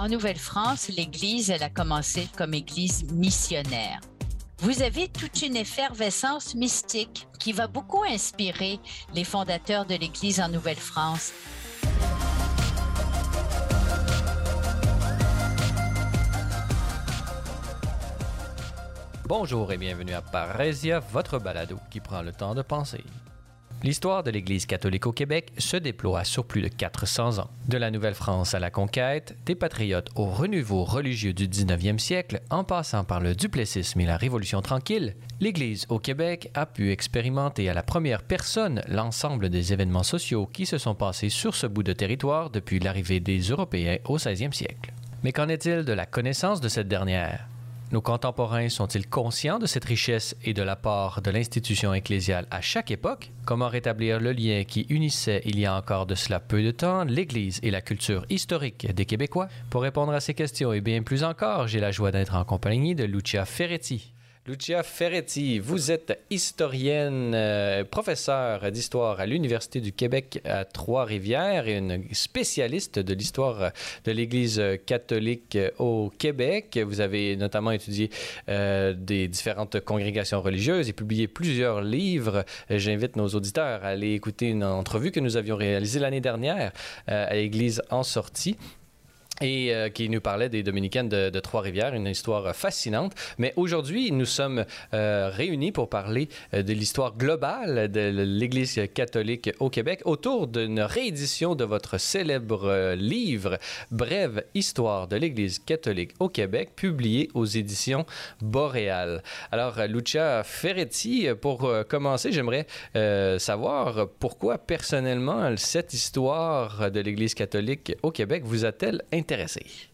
En Nouvelle-France, l'Église, elle a commencé comme Église missionnaire. Vous avez toute une effervescence mystique qui va beaucoup inspirer les fondateurs de l'Église en Nouvelle-France. Bonjour et bienvenue à Parésia, votre balado qui prend le temps de penser. L'histoire de l'Église catholique au Québec se déploie sur plus de 400 ans. De la Nouvelle-France à la conquête, des patriotes au renouveau religieux du 19e siècle, en passant par le duplessisme et la Révolution tranquille, l'Église au Québec a pu expérimenter à la première personne l'ensemble des événements sociaux qui se sont passés sur ce bout de territoire depuis l'arrivée des Européens au 16e siècle. Mais qu'en est-il de la connaissance de cette dernière? Nos contemporains sont-ils conscients de cette richesse et de l'apport de l'institution ecclésiale à chaque époque? Comment rétablir le lien qui unissait il y a encore de cela peu de temps l'Église et la culture historique des Québécois? Pour répondre à ces questions et bien plus encore, j'ai la joie d'être en compagnie de Lucia Ferretti. Lucia Ferretti, vous êtes historienne, euh, professeure d'histoire à l'Université du Québec à Trois-Rivières et une spécialiste de l'histoire de l'Église catholique au Québec. Vous avez notamment étudié euh, des différentes congrégations religieuses et publié plusieurs livres. J'invite nos auditeurs à aller écouter une entrevue que nous avions réalisée l'année dernière euh, à l'Église en sortie et euh, qui nous parlait des Dominicaines de, Trois-Rivières, une histoire fascinante. Mais aujourd'hui, nous sommes euh, réunis pour parler euh, de l'histoire globale de l'Église catholique au Québec autour d'une réédition de votre célèbre livre Brève histoire de l'Église catholique au Québec, publié aux éditions Boréal. Alors, Lucia Ferretti, pour commencer, j'aimerais savoir pourquoi personnellement cette histoire de l'Église catholique au Québec vous a-t-elle intéressé?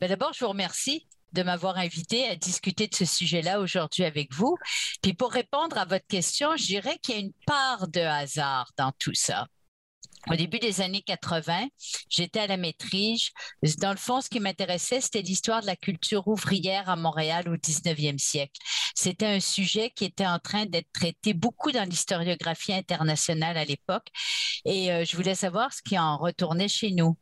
Ben D'abord, je vous remercie de m'avoir invité à discuter de ce sujet-là aujourd'hui avec vous. Puis pour répondre à votre question, je dirais qu'il y a une part de hasard dans tout ça. Au début des années 80, j'étais à la maîtrise. Dans le fond, ce qui m'intéressait, c'était l'histoire de la culture ouvrière à Montréal au 19e siècle. C'était un sujet qui était en train d'être traité beaucoup dans l'historiographie internationale à l'époque. Et euh, je voulais savoir ce qui en retournait chez nous.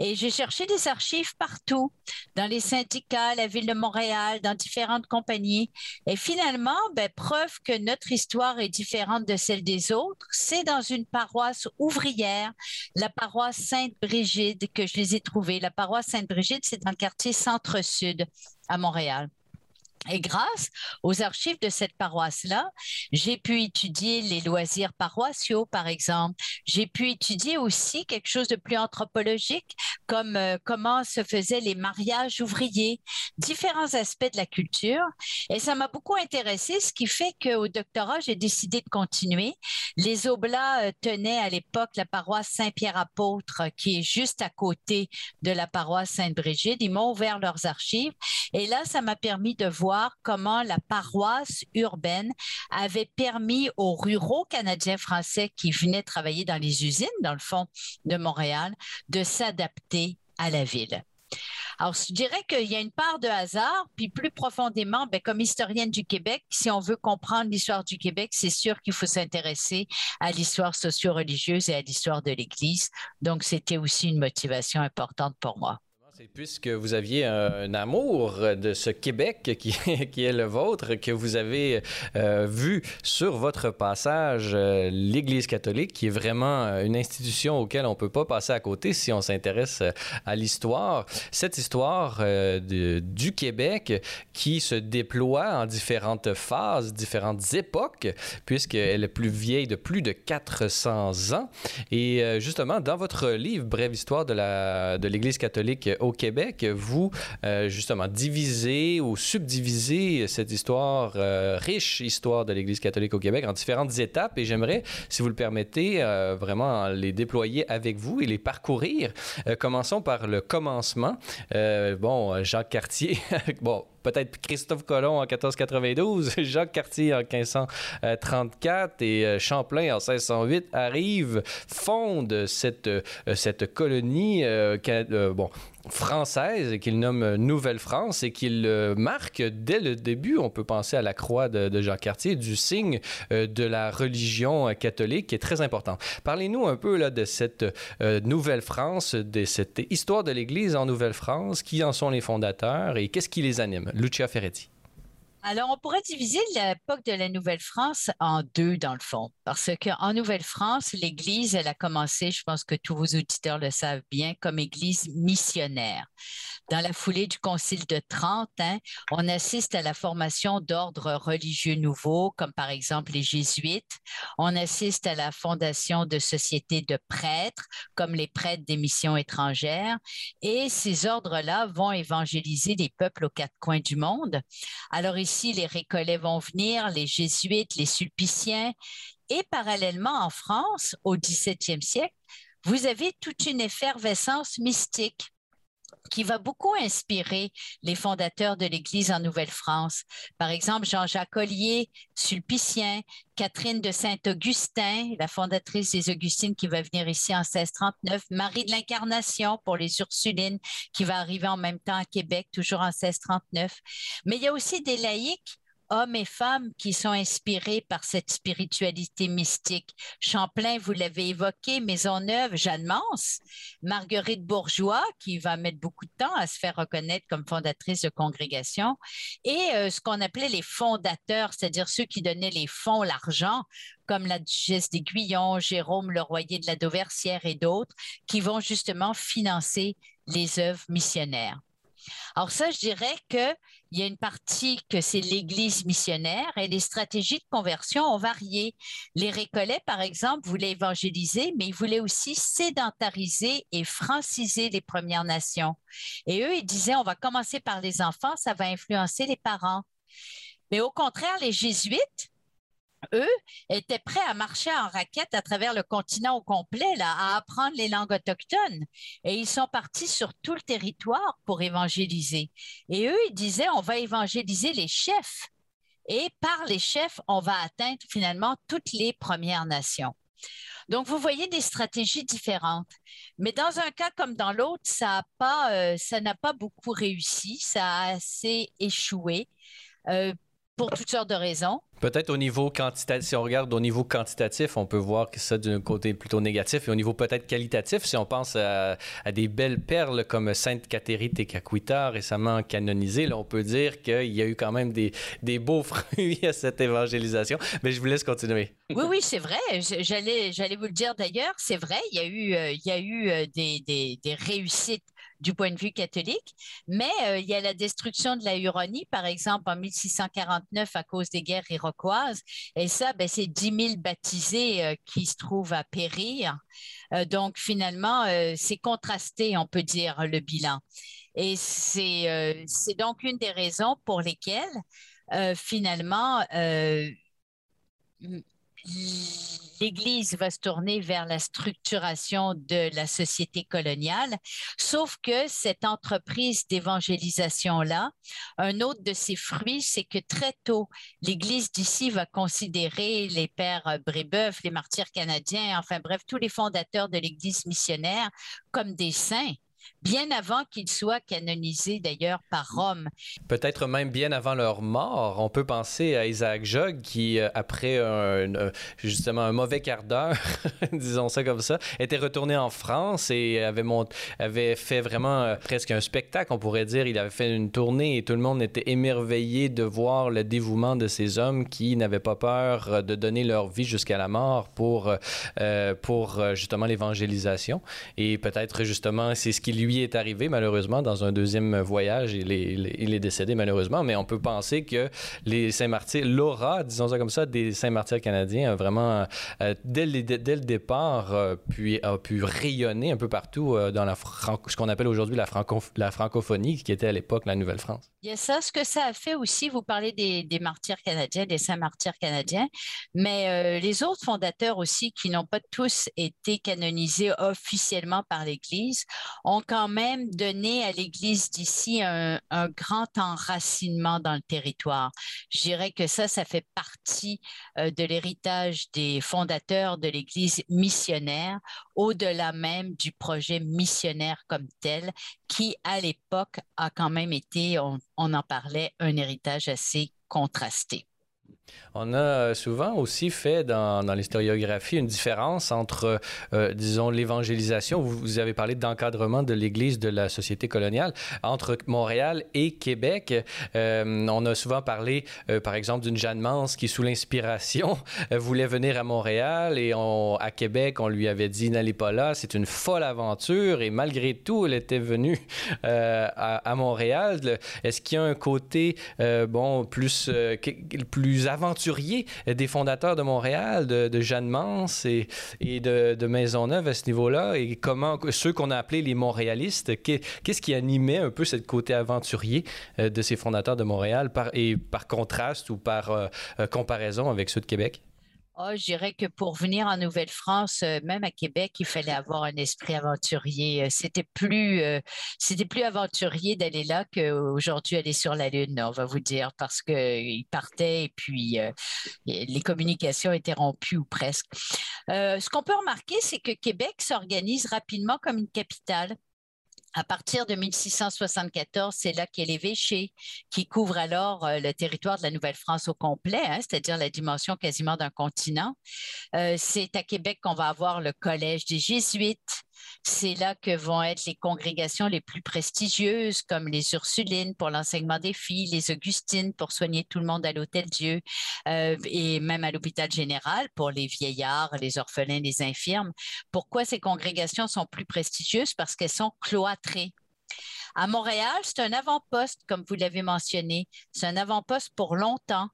Et j'ai cherché des archives partout, dans les syndicats, la ville de Montréal, dans différentes compagnies. Et finalement, ben, preuve que notre histoire est différente de celle des autres, c'est dans une paroisse ouvrière, la paroisse Sainte-Brigide, que je les ai trouvées. La paroisse Sainte-Brigide, c'est dans le quartier Centre-Sud à Montréal. Et grâce aux archives de cette paroisse-là, j'ai pu étudier les loisirs paroissiaux, par exemple. J'ai pu étudier aussi quelque chose de plus anthropologique, comme euh, comment se faisaient les mariages ouvriers, différents aspects de la culture. Et ça m'a beaucoup intéressé, ce qui fait qu'au doctorat, j'ai décidé de continuer. Les Oblats euh, tenaient à l'époque la paroisse Saint-Pierre-Apôtre, qui est juste à côté de la paroisse Sainte-Brigide. Ils m'ont ouvert leurs archives. Et là, ça m'a permis de voir comment la paroisse urbaine avait permis aux ruraux canadiens français qui venaient travailler dans les usines, dans le fond de Montréal, de s'adapter à la ville. Alors, je dirais qu'il y a une part de hasard, puis plus profondément, ben, comme historienne du Québec, si on veut comprendre l'histoire du Québec, c'est sûr qu'il faut s'intéresser à l'histoire socio-religieuse et à l'histoire de l'Église. Donc, c'était aussi une motivation importante pour moi. C'est puisque vous aviez un, amour de ce Québec qui, est le vôtre, que vous avez euh, vu sur votre passage euh, l'Église catholique, qui est vraiment euh, une institution auquel on peut pas passer à côté si on s'intéresse à l'histoire. Cette histoire du Québec qui se déploie en différentes phases, différentes époques, puisqu'elle est plus vieille de plus de 400 ans. Et justement, dans votre livre Brève histoire de la de l'Église catholique au Québec, vous, euh, justement, divisez ou subdivisez cette histoire, euh, riche histoire de l'Église catholique au Québec en différentes étapes. Et j'aimerais, si vous le permettez, euh, vraiment les déployer avec vous et les parcourir. Commençons par le commencement. Bon, Jacques Cartier, bon, peut-être Christophe Colomb en 1492, Jacques Cartier en 1534 et Champlain en 1608 arrivent, fondent cette, cette colonie, bon, française qu'il nomme Nouvelle-France et qu'il marque dès le début, on peut penser à la croix de, Jacques Cartier, du signe de la religion catholique qui est très important. Parlez-nous un peu là, de cette Nouvelle-France, de cette histoire de l'Église en Nouvelle-France, qui en sont les fondateurs et qu'est-ce qui les anime? Lucia Ferretti. Alors, on pourrait diviser l'époque de la Nouvelle-France en deux, dans le fond, parce qu'en Nouvelle-France, l'Église, elle a commencé, je pense que tous vos auditeurs le savent bien, comme Église missionnaire. Dans la foulée du Concile de Trente, hein, on assiste à la formation d'ordres religieux nouveaux, comme par exemple les jésuites. On assiste à la fondation de sociétés de prêtres, comme les prêtres des missions étrangères. Et ces ordres-là vont évangéliser les peuples aux quatre coins du monde. Alors ici, les récollets vont venir, les jésuites, les sulpiciens. Et parallèlement, en France, au XVIIe siècle, vous avez toute une effervescence mystique qui va beaucoup inspirer les fondateurs de l'Église en Nouvelle-France. Par exemple, Jean-Jacques Ollier, sulpicien, Catherine de Saint-Augustin, la fondatrice des Augustines qui va venir ici en 1639, Marie de l'Incarnation pour les Ursulines qui va arriver en même temps à Québec, toujours en 1639. Mais il y a aussi des laïcs hommes et femmes qui sont inspirés par cette spiritualité mystique. Champlain, vous l'avez évoqué, Maisonneuve, Jeanne Mance, Marguerite Bourgeois, qui va mettre beaucoup de temps à se faire reconnaître comme fondatrice de congrégation, et euh, ce qu'on appelait les fondateurs, c'est-à-dire ceux qui donnaient les fonds, l'argent, comme la duchesse d'Aiguillon, Jérôme Leroyer de la Dauversière et d'autres, qui vont justement financer les œuvres missionnaires. Alors ça, je dirais qu'il y a une partie que c'est l'Église missionnaire et les stratégies de conversion ont varié. Les Récollets, par exemple, voulaient évangéliser, mais ils voulaient aussi sédentariser et franciser les Premières Nations. Et eux, ils disaient, on va commencer par les enfants, ça va influencer les parents. Mais au contraire, les jésuites, eux, étaient prêts à marcher en raquette à travers le continent au complet, là, à apprendre les langues autochtones. Et ils sont partis sur tout le territoire pour évangéliser. Et eux, ils disaient, on va évangéliser les chefs. Et par les chefs, on va atteindre finalement toutes les Premières Nations. Donc, vous voyez des stratégies différentes. Mais dans un cas comme dans l'autre, ça euh, n'a pas, beaucoup réussi, ça a assez échoué. Euh, pour toutes sortes de raisons. Peut-être au niveau quantitatif, si on regarde au niveau quantitatif, on peut voir que ça d'un côté plutôt négatif. Et au niveau peut-être qualitatif, si on pense à, des belles perles comme Sainte Catherine Tekakwita, récemment canonisée, on peut dire qu'il y a eu quand même des, des, beaux fruits à cette évangélisation. Mais je vous laisse continuer. Oui, oui, c'est vrai. J'allais, j'allais vous le dire d'ailleurs. C'est vrai, il y a eu, euh, il y a eu euh, des, des, des réussites du point de vue catholique. Mais euh, il y a la destruction de la Huronie, par exemple, en 1649 à cause des guerres iroquoises. Et ça, ben, c'est 10 000 baptisés euh, qui se trouvent à périr. Euh, donc, finalement, c'est contrasté, on peut dire, le bilan. Et c'est donc une des raisons pour lesquelles, finalement, l'Église va se tourner vers la structuration de la société coloniale, sauf que cette entreprise d'évangélisation-là, un autre de ses fruits, c'est que très tôt, l'Église d'ici va considérer les pères Brébeuf, les martyrs canadiens, enfin bref, tous les fondateurs de l'Église missionnaire comme des saints bien avant qu'ils soient canonisés d'ailleurs par Rome. Peut-être même bien avant leur mort. On peut penser à Isaac Jogues qui, euh, après un, euh, justement un mauvais quart d'heure, disons ça comme ça, était retourné en France et avait, avait fait vraiment euh, presque un spectacle, on pourrait dire. Il avait fait une tournée et tout le monde était émerveillé de voir le dévouement de ces hommes qui n'avaient pas peur de donner leur vie jusqu'à la mort pour, pour justement l'évangélisation. Et peut-être justement, c'est ce qui lui est arrivé malheureusement dans un deuxième voyage. Il est, il est décédé malheureusement, mais on peut penser que les Saint-Martyrs, l'aura, disons ça comme ça, des Saint-Martyrs canadiens vraiment, euh, dès, le, dès, le, départ, euh, puis, a pu rayonner un peu partout euh, dans la ce qu'on appelle aujourd'hui la, franco la francophonie, qui était à l'époque la Nouvelle-France. Il ça. Ce que ça a fait aussi, vous parlez des, des martyrs canadiens, des Saint-Martyrs canadiens, mais les autres fondateurs aussi, qui n'ont pas tous été canonisés officiellement par l'Église, ont quand même donné à l'Église d'ici un, grand enracinement dans le territoire. Je dirais que ça, ça fait partie euh, de l'héritage des fondateurs de l'Église missionnaire, au-delà même du projet missionnaire comme tel, qui à l'époque a quand même été, on en parlait, un héritage assez contrasté. On a souvent aussi fait dans, l'historiographie une différence entre, euh, disons, l'évangélisation, vous, avez parlé d'encadrement de l'Église de la société coloniale, entre Montréal et Québec. Euh, on a souvent parlé, euh, par exemple, d'une Jeanne Mance qui, sous l'inspiration, voulait venir à Montréal et à Québec, on lui avait dit, n'allez pas là, c'est une folle aventure et malgré tout, elle était venue à, Montréal. Est-ce qu'il y a un côté, bon, plus, plus aventurier des fondateurs de Montréal, de, Jeanne Mance et, de, Maisonneuve à ce niveau-là, et comment ceux qu'on a appelés les Montréalistes, qu'est-ce qui animait un peu ce côté aventurier euh, de ces fondateurs de Montréal par, et par contraste ou par euh, euh, comparaison avec ceux de Québec? Oh, je dirais que pour venir en Nouvelle-France, euh, même à Québec, il fallait avoir un esprit aventurier. Euh, c'était plus, euh, c'était plus aventurier d'aller là qu'aujourd'hui aller sur la Lune, on va vous dire, parce qu'ils partaient et puis les communications étaient rompues ou presque. ce qu'on peut remarquer, c'est que Québec s'organise rapidement comme une capitale à partir de 1674, c'est là qu'est l'évêché, qui couvre alors euh, le territoire de la Nouvelle-France au complet, hein, c'est-à-dire la dimension quasiment d'un continent. Euh, c'est à Québec qu'on va avoir le Collège des Jésuites, c'est là que vont être les congrégations les plus prestigieuses, comme les Ursulines pour l'enseignement des filles, les Augustines pour soigner tout le monde à l'Hôtel Dieu, euh, et même à l'hôpital général pour les vieillards, les orphelins, les infirmes. Pourquoi ces congrégations sont plus prestigieuses? Parce qu'elles sont cloîtrées. À Montréal, c'est un avant-poste, comme vous l'avez mentionné. C'est un avant-poste pour longtemps.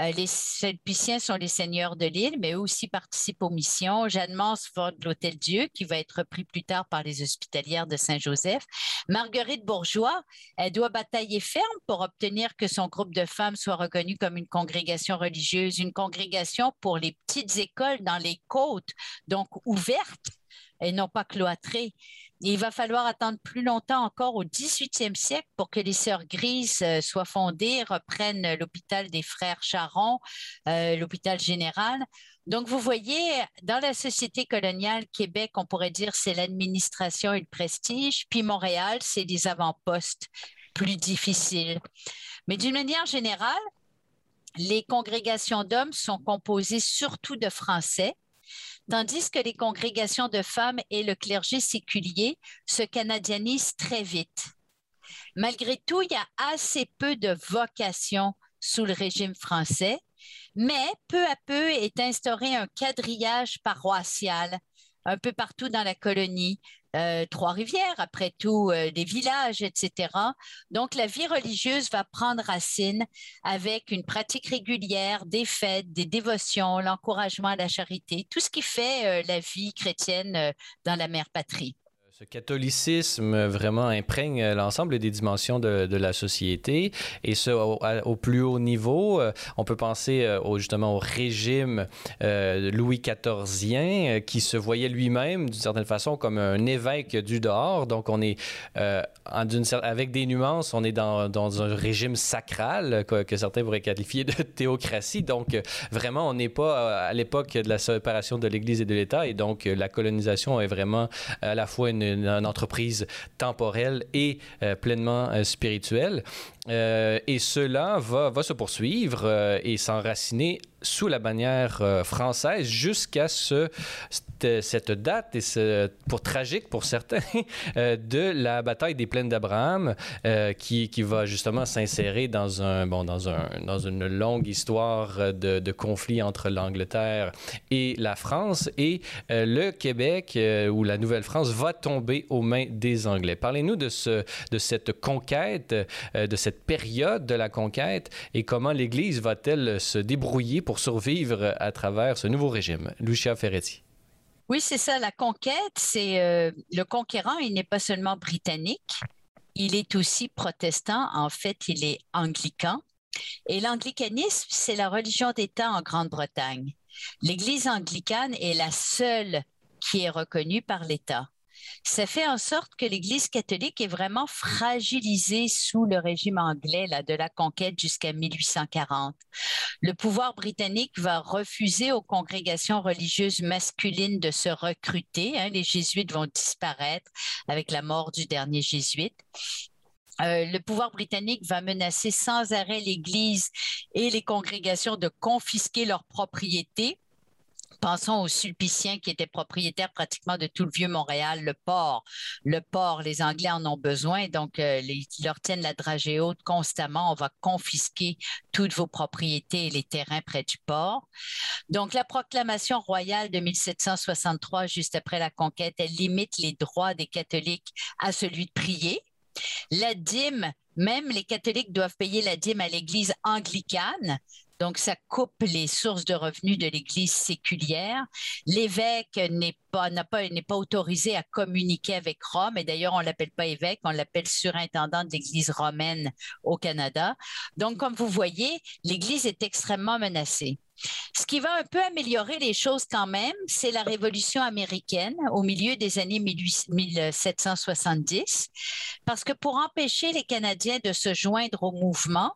Euh, les Sulpiciens sont les seigneurs de l'île, mais eux aussi participent aux missions. Jeanne Mance fonde l'Hôtel Dieu, qui va être repris plus tard par les hospitalières de Saint-Joseph. Marguerite Bourgeois, elle doit batailler ferme pour obtenir que son groupe de femmes soit reconnu comme une congrégation religieuse, une congrégation pour les petites écoles dans les côtes, donc ouverte et non pas cloîtrée il va falloir attendre plus longtemps encore au 18e siècle pour que les Sœurs Grises euh, soient fondées, reprennent l'hôpital des Frères Charon, euh, l'hôpital général. Donc, vous voyez, dans la société coloniale, Québec, on pourrait dire c'est l'administration et le prestige, puis Montréal, c'est les avant-postes plus difficiles. Mais d'une manière générale, les congrégations d'hommes sont composées surtout de Français, tandis que les congrégations de femmes et le clergé séculier se canadianisent très vite. Malgré tout, il y a assez peu de vocations sous le régime français, mais peu à peu est instauré un quadrillage paroissial un peu partout dans la colonie, euh, Trois-Rivières, après tout, euh, des villages, etc. Donc, la vie religieuse va prendre racine avec une pratique régulière, des fêtes, des dévotions, l'encouragement à la charité, tout ce qui fait euh, la vie chrétienne dans la mère patrie. Ce catholicisme vraiment imprègne l'ensemble des dimensions de, la société et ce au, plus haut niveau. Euh, on peut penser euh, au, justement au régime euh, Louis XIVien qui se voyait lui-même d'une certaine façon comme un évêque du dehors. Donc on est avec des nuances, on est dans, dans un régime sacral que, que, certains pourraient qualifier de théocratie. Donc vraiment on n'est pas à l'époque de la séparation de l'Église et de l'État et donc la colonisation est vraiment à la fois une une, entreprise temporelle et euh, pleinement euh, spirituelle. Euh, et cela va, va se poursuivre et s'enraciner sous la bannière française jusqu'à ce, cette, date, et ce, pour tragique pour certains, de la bataille des plaines d'Abraham, qui, qui, va justement s'insérer dans, un, bon, dans, un, dans une longue histoire de, de conflit entre l'Angleterre et la France. Et le Québec, ou la Nouvelle-France, va tomber aux mains des Anglais. Parlez-nous de, ce, de cette conquête, euh, de cette période de la conquête et comment l'Église va-t-elle se débrouiller pour survivre à travers ce nouveau régime. Lucia Ferretti. Oui, c'est ça. La conquête, c'est euh, le conquérant, il n'est pas seulement britannique, il est aussi protestant. En fait, il est anglican. Et l'anglicanisme, c'est la religion d'État en Grande-Bretagne. L'Église anglicane est la seule qui est reconnue par l'État. Ça fait en sorte que l'Église catholique est vraiment fragilisée sous le régime anglais là, de la conquête jusqu'à 1840. Le pouvoir britannique va refuser aux congrégations religieuses masculines de se recruter. Hein. Les jésuites vont disparaître avec la mort du dernier jésuite. Euh, le pouvoir britannique va menacer sans arrêt l'Église et les congrégations de confisquer leurs propriétés Pensons aux Sulpiciens qui étaient propriétaires pratiquement de tout le vieux Montréal, le port. Le port, les Anglais en ont besoin, donc euh, ils leur tiennent la dragée haute constamment. On va confisquer toutes vos propriétés et les terrains près du port. Donc la proclamation royale de 1763, juste après la conquête, elle limite les droits des catholiques à celui de prier. La dîme, même les catholiques doivent payer la dîme à l'Église anglicane, donc, ça coupe les sources de revenus de l'Église séculière. L'évêque n'est pas, pas, n'est pas autorisé à communiquer avec Rome. Et d'ailleurs, on l'appelle pas évêque, on l'appelle surintendant de l'Église romaine au Canada. Donc, comme vous voyez, l'Église est extrêmement menacée. Ce qui va un peu améliorer les choses quand même, c'est la Révolution américaine au milieu des années 1770, parce que pour empêcher les Canadiens de se joindre au mouvement,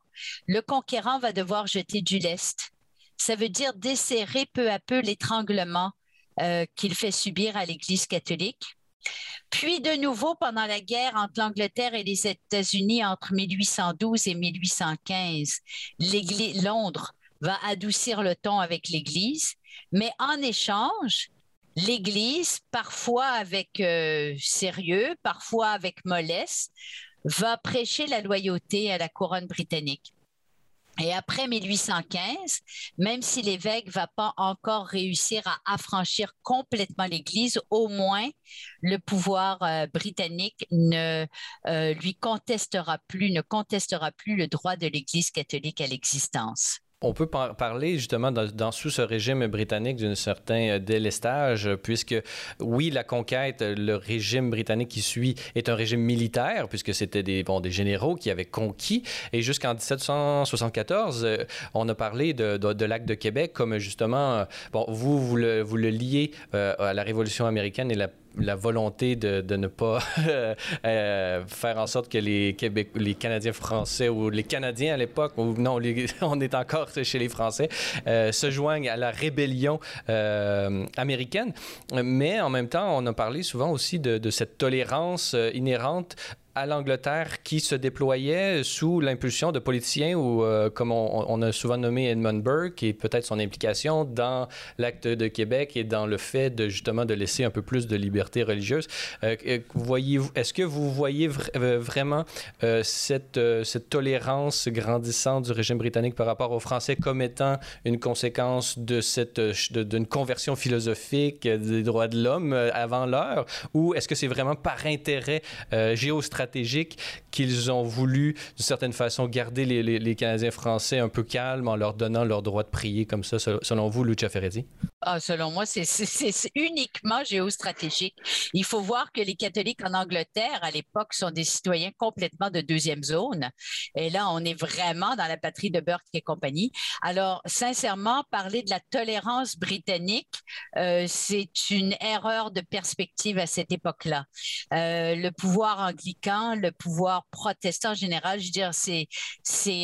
le conquérant va devoir jeter du lest. Ça veut dire desserrer peu à peu l'étranglement euh, qu'il fait subir à l'Église catholique. Puis de nouveau, pendant la guerre entre l'Angleterre et les États-Unis entre 1812 et 1815, Londres va adoucir le ton avec l'Église, mais en échange, l'Église, parfois avec euh, sérieux, parfois avec mollesse, va prêcher la loyauté à la couronne britannique. Et après 1815, même si l'évêque va pas encore réussir à affranchir complètement l'Église, au moins le pouvoir euh, britannique ne euh, lui contestera plus, ne contestera plus le droit de l'Église catholique à l'existence on peut parler justement dans, sous ce régime britannique d'un certain euh, délestage, puisque oui, la conquête, le régime britannique qui suit est un régime militaire, puisque c'était des, bon, des généraux qui avaient conquis. Et jusqu'en 1774, euh, on a parlé de, de, l'acte de Québec comme justement, euh, bon, vous, vous le, vous le liez à la Révolution américaine et la la volonté de, ne pas euh, faire en sorte que les, Québec, les Canadiens français ou les Canadiens à l'époque, ou non, on est encore chez les Français, euh, se joignent à la rébellion euh, américaine. Mais en même temps, on a parlé souvent aussi de cette tolérance inhérente à l'Angleterre qui se déployait sous l'impulsion de politiciens ou, euh, comme on, a souvent nommé Edmund Burke, et peut-être son implication dans l'acte de Québec et dans le fait de justement de laisser un peu plus de liberté religieuse. Euh, euh, est-ce que vous voyez vraiment cette, cette tolérance grandissante du régime britannique par rapport aux Français comme étant une conséquence d'une conversion philosophique des droits de l'homme avant l'heure, ou est-ce que c'est vraiment par intérêt géostratégique stratégique qu'ils ont voulu, d'une certaine façon, garder les, les, Canadiens français un peu calmes en leur donnant leur droit de prier comme ça, selon vous, Lucia Ferretti? Ah, selon moi, c'est uniquement géostratégique. Il faut voir que les catholiques en Angleterre, à l'époque, sont des citoyens complètement de deuxième zone. Et là, on est vraiment dans la patrie de Burke et compagnie. Alors, sincèrement, parler de la tolérance britannique, euh, c'est une erreur de perspective à cette époque-là. Euh, le pouvoir anglican, le pouvoir protestant général, je veux dire, c'est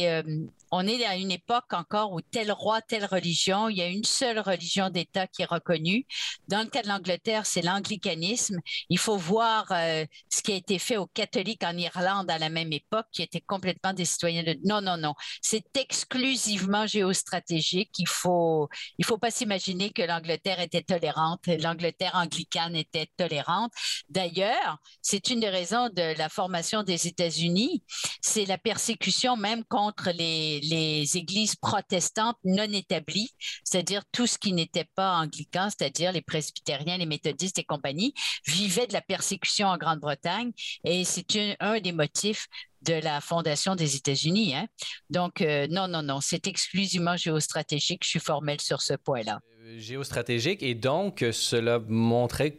euh, on est à une époque encore où tel roi, telle religion, il y a une seule religion d'État qui est reconnue. Dans le cas de l'Angleterre, c'est l'anglicanisme. Il faut voir euh, ce qui a été fait aux catholiques en Irlande à la même époque, qui étaient complètement des citoyens de... Non, non, non. C'est exclusivement géostratégique. Il faut, il faut pas s'imaginer que l'Angleterre était tolérante. L'Angleterre anglicane était tolérante. D'ailleurs, c'est une des raisons de la formation des États-Unis. C'est la persécution même contre les les, églises protestantes non établies, c'est-à-dire tout ce qui n'était pas anglican, c'est-à-dire les presbytériens, les méthodistes et compagnie, vivaient de la persécution en Grande-Bretagne et c'est un, des motifs de la fondation des États-Unis. Hein. Donc, euh, non, non, non, c'est exclusivement géostratégique. Je suis formel sur ce point-là. Euh, géostratégique, et donc, cela montrait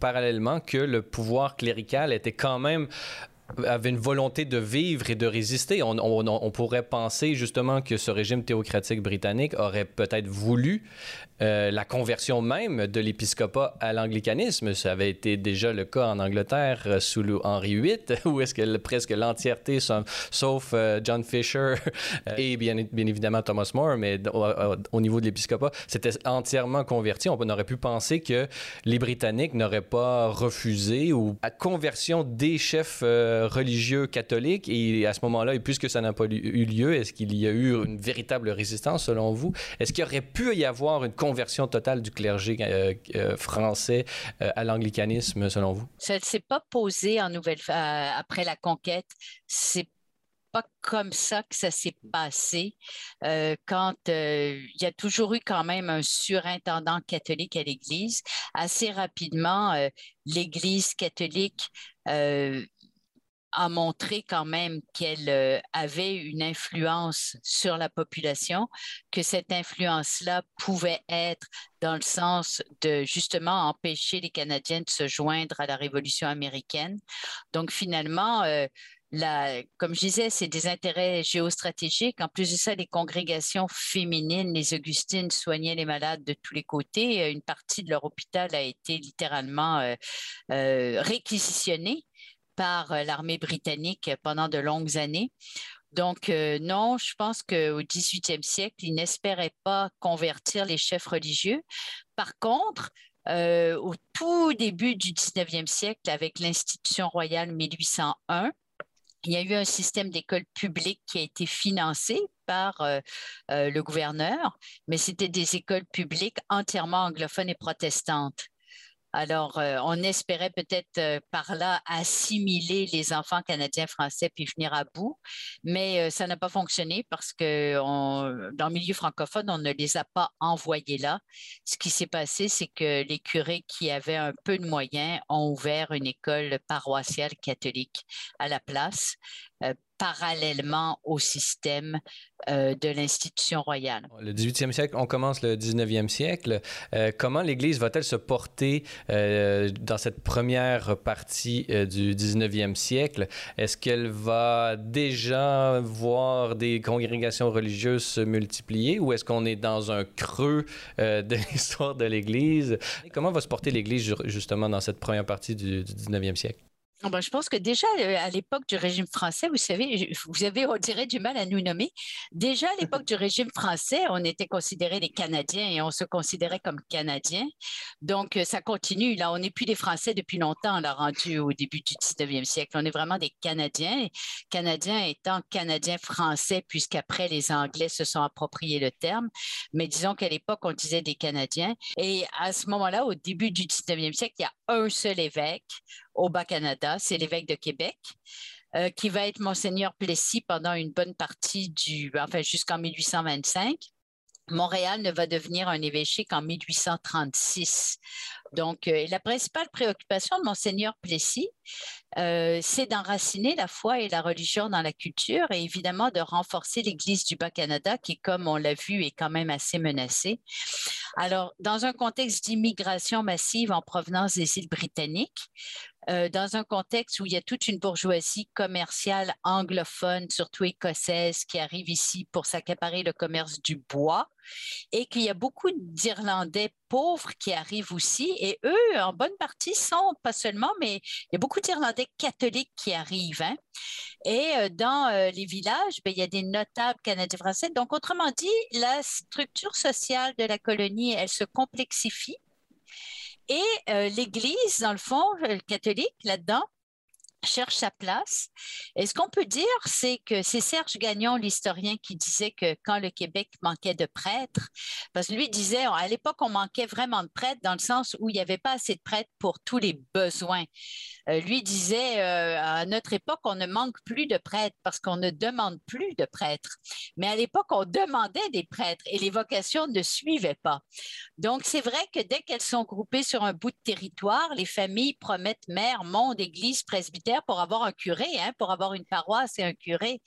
parallèlement que le pouvoir clérical était quand même avait une volonté de vivre et de résister. On, on, pourrait penser justement que ce régime théocratique britannique aurait peut-être voulu euh, la conversion même de l'épiscopat à l'anglicanisme. Ça avait été déjà le cas en Angleterre euh, sous Henri VIII, où est-ce que presque l'entièreté, sauf euh, John Fisher et bien, évidemment Thomas More, mais au, niveau de l'épiscopat, c'était entièrement converti. On aurait pu penser que les Britanniques n'auraient pas refusé ou la conversion des chefs religieux catholiques. Et à ce moment-là, et puisque ça n'a pas eu lieu, est-ce qu'il y a eu une véritable résistance selon vous? Est-ce qu'il aurait pu y avoir une conversion totale du clergé euh, euh, français euh, à l'anglicanisme, selon vous? Ça ne s'est pas posé en nouvelle, après la conquête. C'est pas comme ça que ça s'est passé. quand il y a toujours eu quand même un surintendant catholique à l'Église, assez rapidement, l'Église catholique a montré quand même qu'elle euh, avait une influence sur la population, que cette influence-là pouvait être dans le sens de justement empêcher les Canadiens de se joindre à la Révolution américaine. Donc finalement, euh, comme je disais, c'est des intérêts géostratégiques. En plus de ça, les congrégations féminines, les Augustines soignaient les malades de tous les côtés. Une partie de leur hôpital a été littéralement euh, réquisitionnée par euh, l'armée britannique pendant de longues années. Donc, euh, non, je pense qu'au 18e siècle, ils n'espéraient pas convertir les chefs religieux. Par contre, euh, au tout début du 19e siècle, avec l'institution royale 1801, il y a eu un système d'école publique qui a été financé par le gouverneur, mais c'était des écoles publiques entièrement anglophones et protestantes. Alors, euh, on espérait peut-être euh, par là assimiler les enfants canadiens français puis venir à bout, mais euh, ça n'a pas fonctionné parce que dans le milieu francophone, on ne les a pas envoyés là. Ce qui s'est passé, c'est que les curés qui avaient un peu de moyens ont ouvert une école paroissiale catholique à la place parallèlement au système euh, de l'institution royale. Le 18e siècle, on commence le 19e siècle. Euh, comment l'Église va-t-elle se porter euh, dans cette première partie du 19e siècle? Est-ce qu'elle va déjà voir des congrégations religieuses se multiplier ou est-ce qu'on est dans un creux de l'histoire de l'Église? Comment va se porter l'Église justement dans cette première partie du, du 19e siècle? Ah ben, je pense que déjà euh, à l'époque du régime français, vous savez, vous avez, on dirait, du mal à nous nommer. Déjà à l'époque du régime français, on était considérés des Canadiens et on se considérait comme Canadiens. Donc, euh, ça continue. Là, on n'est plus des Français depuis longtemps, on l'a rendu au début du 19e siècle. On est vraiment des Canadiens. Canadiens étant Canadiens français, puisqu'après, les Anglais se sont appropriés le terme. Mais disons qu'à l'époque, on disait des Canadiens. Et à ce moment-là, au début du 19e siècle, il y a un seul évêque au Bas-Canada, c'est l'évêque de Québec, euh, qui va être Monseigneur Plessis pendant une bonne partie du, enfin jusqu'en 1825. Montréal ne va devenir un évêché qu'en 1836. Donc, euh, la principale préoccupation de Monseigneur Plessis, euh, c'est d'enraciner la foi et la religion dans la culture et évidemment de renforcer l'Église du Bas-Canada qui, comme on l'a vu, est quand même assez menacée. Alors, dans un contexte d'immigration massive en provenance des îles britanniques, euh, dans un contexte où il y a toute une bourgeoisie commerciale anglophone, surtout écossaise, qui arrive ici pour s'accaparer le commerce du bois, et qu'il y a beaucoup d'Irlandais pauvres qui arrivent aussi, et eux, en bonne partie, sont pas seulement, mais il y a beaucoup d'Irlandais catholiques qui arrivent. Hein. Et euh, dans euh, les villages, ben, il y a des notables canadiens-français. Donc, autrement dit, la structure sociale de la colonie, elle se complexifie et euh, l'Église, dans le fond, euh, catholique, là-dedans, cherche sa place. Et ce qu'on peut dire, c'est que c'est Serge Gagnon, l'historien, qui disait que quand le Québec manquait de prêtres, parce que lui disait, à l'époque, on manquait vraiment de prêtres dans le sens où il n'y avait pas assez de prêtres pour tous les besoins. Euh, lui disait, euh, à notre époque, on ne manque plus de prêtres parce qu'on ne demande plus de prêtres. Mais à l'époque, on demandait des prêtres et les vocations ne suivaient pas. Donc, c'est vrai que dès qu'elles sont groupées sur un bout de territoire, les familles promettent mère, monde, église, presbytère pour avoir un curé, hein, pour avoir une paroisse et un curé.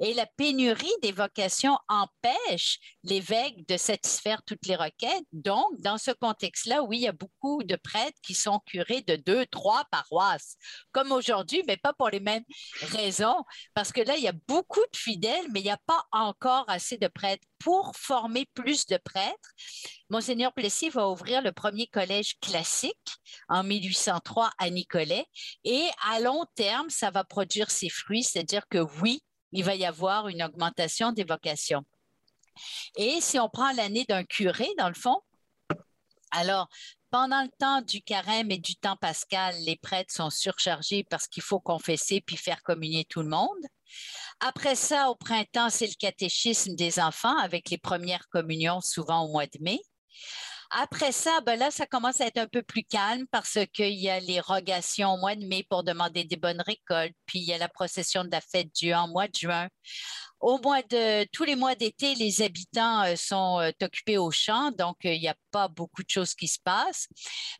Et la pénurie des vocations empêche l'évêque de satisfaire toutes les requêtes. Donc, dans ce contexte-là, oui, il y a beaucoup de prêtres qui sont curés de deux, trois paroisses, comme aujourd'hui, mais pas pour les mêmes raisons, parce que là, il y a beaucoup de fidèles, mais il n'y a pas encore assez de prêtres pour former plus de prêtres. Monseigneur Plessis va ouvrir le premier collège classique en 1803 à Nicolet et à long terme, ça va produire ses fruits, c'est-à-dire que oui, il va y avoir une augmentation des vocations. Et si on prend l'année d'un curé, dans le fond, alors, pendant le temps du carême et du temps pascal, les prêtres sont surchargés parce qu'il faut confesser puis faire communier tout le monde. Après ça, au printemps, c'est le catéchisme des enfants avec les premières communions, souvent au mois de mai. Après ça, ben là, ça commence à être un peu plus calme parce qu'il y a les rogations au mois de mai pour demander des bonnes récoltes, puis il y a la procession de la fête du en mois de juin. Au mois de tous les mois d'été, les habitants euh, sont euh, occupés au champ, donc euh, il n'y a pas beaucoup de choses qui se passent.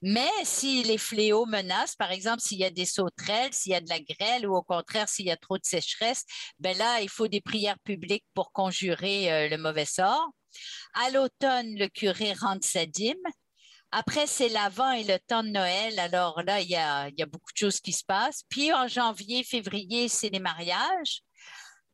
Mais si les fléaux menacent, par exemple, s'il y a des sauterelles, s'il y a de la grêle ou au contraire s'il y a trop de sécheresse, ben là, il faut des prières publiques pour conjurer le mauvais sort. À l'automne, le curé rentre sa dîme. Après, c'est l'avant et le temps de Noël. Alors là, il y a, beaucoup de choses qui se passent. Puis en janvier, février, c'est les mariages.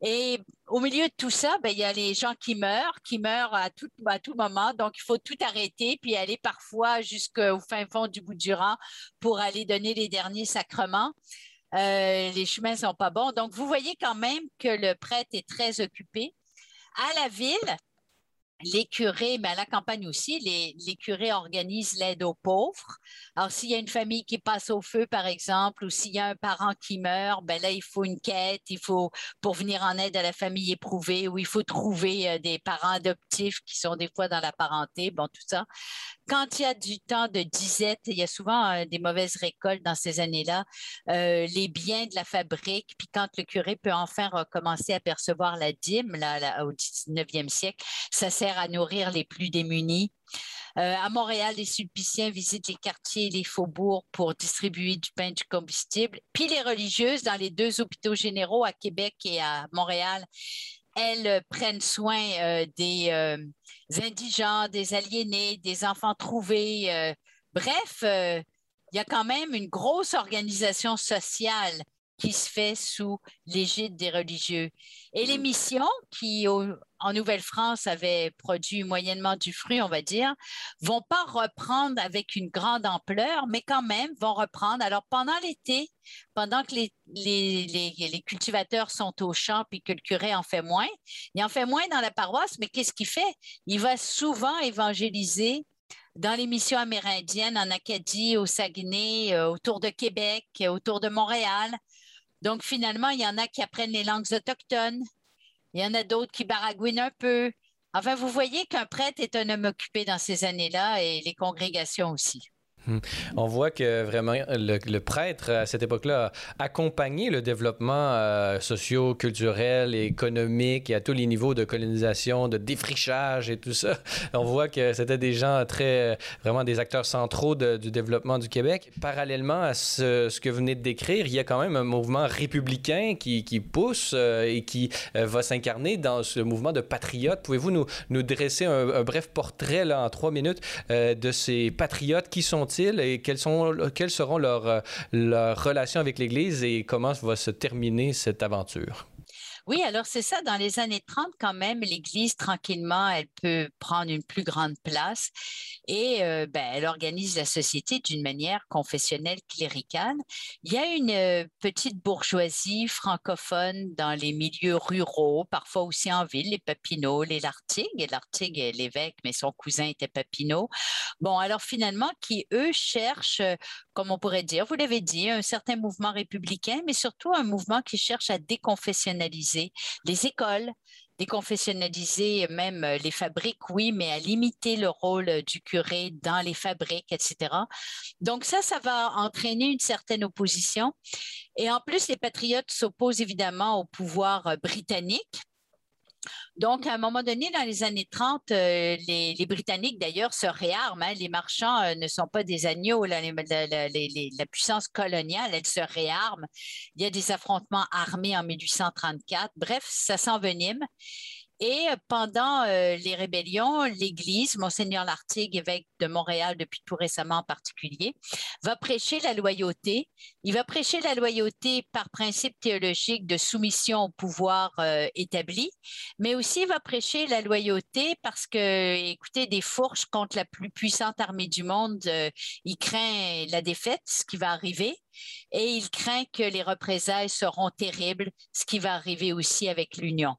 Et au milieu de tout ça, ben, il y a les gens qui meurent, qui meurent à tout, moment. Donc, il faut tout arrêter, puis aller parfois jusqu'au fin fond du bout du rang pour aller donner les derniers sacrements. Euh, les chemins sont pas bons. Donc, vous voyez quand même que le prêtre est très occupé. À la ville, les curés, mais à la campagne aussi, les, curés organisent l'aide aux pauvres. Alors, s'il y a une famille qui passe au feu, par exemple, ou s'il y a un parent qui meurt, ben là, il faut une quête, il faut, pour venir en aide à la famille éprouvée, ou il faut trouver euh, des parents adoptifs qui sont des fois dans la parenté, bon, tout ça. Quand il y a du temps de disette, il y a souvent euh, des mauvaises récoltes dans ces années-là, euh, les biens de la fabrique, puis quand le curé peut enfin recommencer à percevoir la dîme, au 19e siècle, ça à nourrir les plus démunis. Euh, à Montréal, les sulpiciens visitent les quartiers et les faubourgs pour distribuer du pain et du combustible. Puis les religieuses, dans les deux hôpitaux généraux à Québec et à Montréal, elles prennent soin euh, des euh, indigents, des aliénés, des enfants trouvés. bref, il y a quand même une grosse organisation sociale qui se fait sous l'égide des religieux. Et les missions qui, en Nouvelle-France, avaient produit moyennement du fruit, on va dire, vont pas reprendre avec une grande ampleur, mais quand même vont reprendre. Alors, pendant l'été, pendant que les, les, les, cultivateurs sont au champ puis que le curé en fait moins, il en fait moins dans la paroisse, mais qu'est-ce qu'il fait? Il va souvent évangéliser dans les missions amérindiennes en Acadie, au Saguenay, euh, autour de Québec, autour de Montréal. Donc, finalement, il y en a qui apprennent les langues autochtones. Il y en a d'autres qui baragouinent un peu. Enfin, vous voyez qu'un prêtre est un homme occupé dans ces années-là et les congrégations aussi. Hmm. On voit que vraiment le, prêtre à cette époque-là a accompagné le développement euh, socio-culturel et économique et à tous les niveaux de colonisation, de défrichage et tout ça. On voit que c'était des gens très, vraiment des acteurs centraux du développement du Québec. Parallèlement à ce, que vous venez de décrire, il y a quand même un mouvement républicain qui, pousse euh, et qui euh, va s'incarner dans ce mouvement de patriotes. Pouvez-vous nous, nous dresser un, bref portrait là, en trois minutes de ces patriotes qui sont et quelles, sont, quelles seront leurs, leurs relations avec l'Église et comment va se terminer cette aventure? Oui, alors c'est ça. Dans les années 30, quand même, l'Église, tranquillement, elle peut prendre une plus grande place et euh, ben, elle organise la société d'une manière confessionnelle cléricale. Il y a une euh, petite bourgeoisie francophone dans les milieux ruraux, parfois aussi en ville, les Papineaux, les Lartigues. Et Lartigue est l'évêque, mais son cousin était Papineau. Bon, alors finalement, qui eux cherchent, comme on pourrait dire, vous l'avez dit, un certain mouvement républicain, mais surtout un mouvement qui cherche à déconfessionnaliser les écoles, déconfessionnaliser même euh, les fabriques, oui, mais à limiter le rôle euh, du curé dans les fabriques, etc. Donc ça, ça va entraîner une certaine opposition. Et en plus, les patriotes s'opposent évidemment au pouvoir euh, britannique Donc, à un moment donné, dans les années 30, euh, les, Britanniques, d'ailleurs, se réarment. Hein. Les marchands euh, ne sont pas des agneaux. la, puissance coloniale, elle se réarme. Il y a des affrontements armés en 1834. Bref, ça s'envenime. Et euh, pendant euh, les rébellions, l'Église, Monseigneur Lartigue, évêque de Montréal depuis tout récemment en particulier, va prêcher la loyauté. Il va prêcher la loyauté par principe théologique de soumission au pouvoir euh, établi, mais aussi il va prêcher la loyauté parce que, écoutez, des fourches contre la plus puissante armée du monde, il craint la défaite, ce qui va arriver. Et il craint que les représailles seront terribles, ce qui va arriver aussi avec l'Union.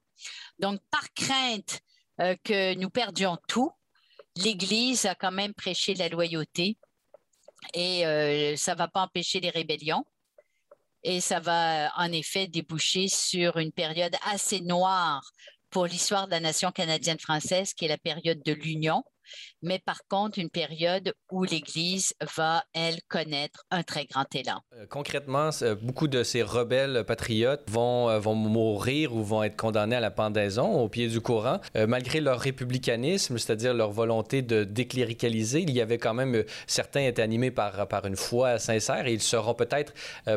Donc, par crainte euh, que nous perdions tout, l'Église a quand même prêché la loyauté et euh, ça ne va pas empêcher les rébellions. Et ça va en effet déboucher sur une période assez noire pour l'histoire de la nation canadienne-française, qui est la période de l'Union, mais par contre une période où l'Église va, elle, connaître un très grand élan. Euh, concrètement, beaucoup de ces rebelles patriotes vont, euh, vont mourir ou vont être condamnés à la pendaison au pied du courant. Euh, malgré leur républicanisme, c'est-à-dire leur volonté de décléricaliser, il y avait quand même, certains étaient animés par, une foi sincère et ils seront peut-être,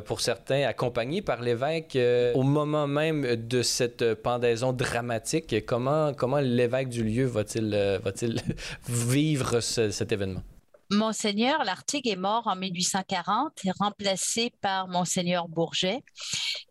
pour certains, accompagnés par l'évêque au moment même de cette pendaison dramatique. Comment, comment l'évêque du lieu va-t-il va-t-il vivre cet événement? Monseigneur Lartigue est mort en 1840, remplacé par Monseigneur Bourget.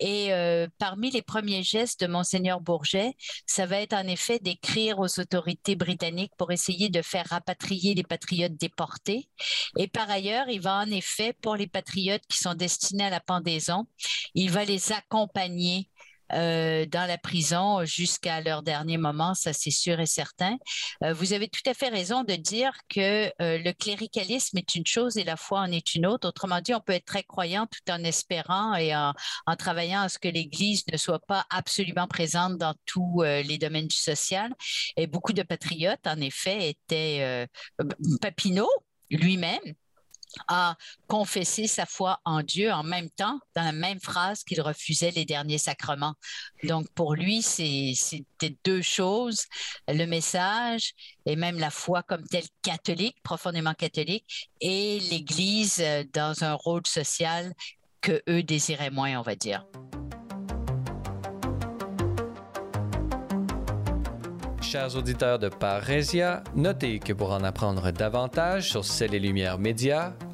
Et euh, parmi les premiers gestes de Monseigneur Bourget, ça va être en effet d'écrire aux autorités britanniques pour essayer de faire rapatrier les patriotes déportés. Et par ailleurs, il va en effet, pour les patriotes qui sont destinés à la pendaison, il va les accompagner euh, dans la prison jusqu'à leur dernier moment, ça c'est sûr et certain. Euh, vous avez tout à fait raison de dire que euh, le cléricalisme est une chose et la foi en est une autre. Autrement dit, on peut être très croyant tout en espérant et en, en travaillant à ce que l'Église ne soit pas absolument présente dans tous les domaines du social. Et beaucoup de patriotes, en effet, étaient Papineau lui-même a confessé sa foi en Dieu en même temps, dans la même phrase qu'il refusait les derniers sacrements. Donc pour lui, c'était deux choses, le message et même la foi comme telle catholique, profondément catholique, et l'Église euh, dans un rôle social que eux désiraient moins, on va dire. Chers auditeurs de Parésia, notez que pour en apprendre davantage sur Celles et Lumières Médias,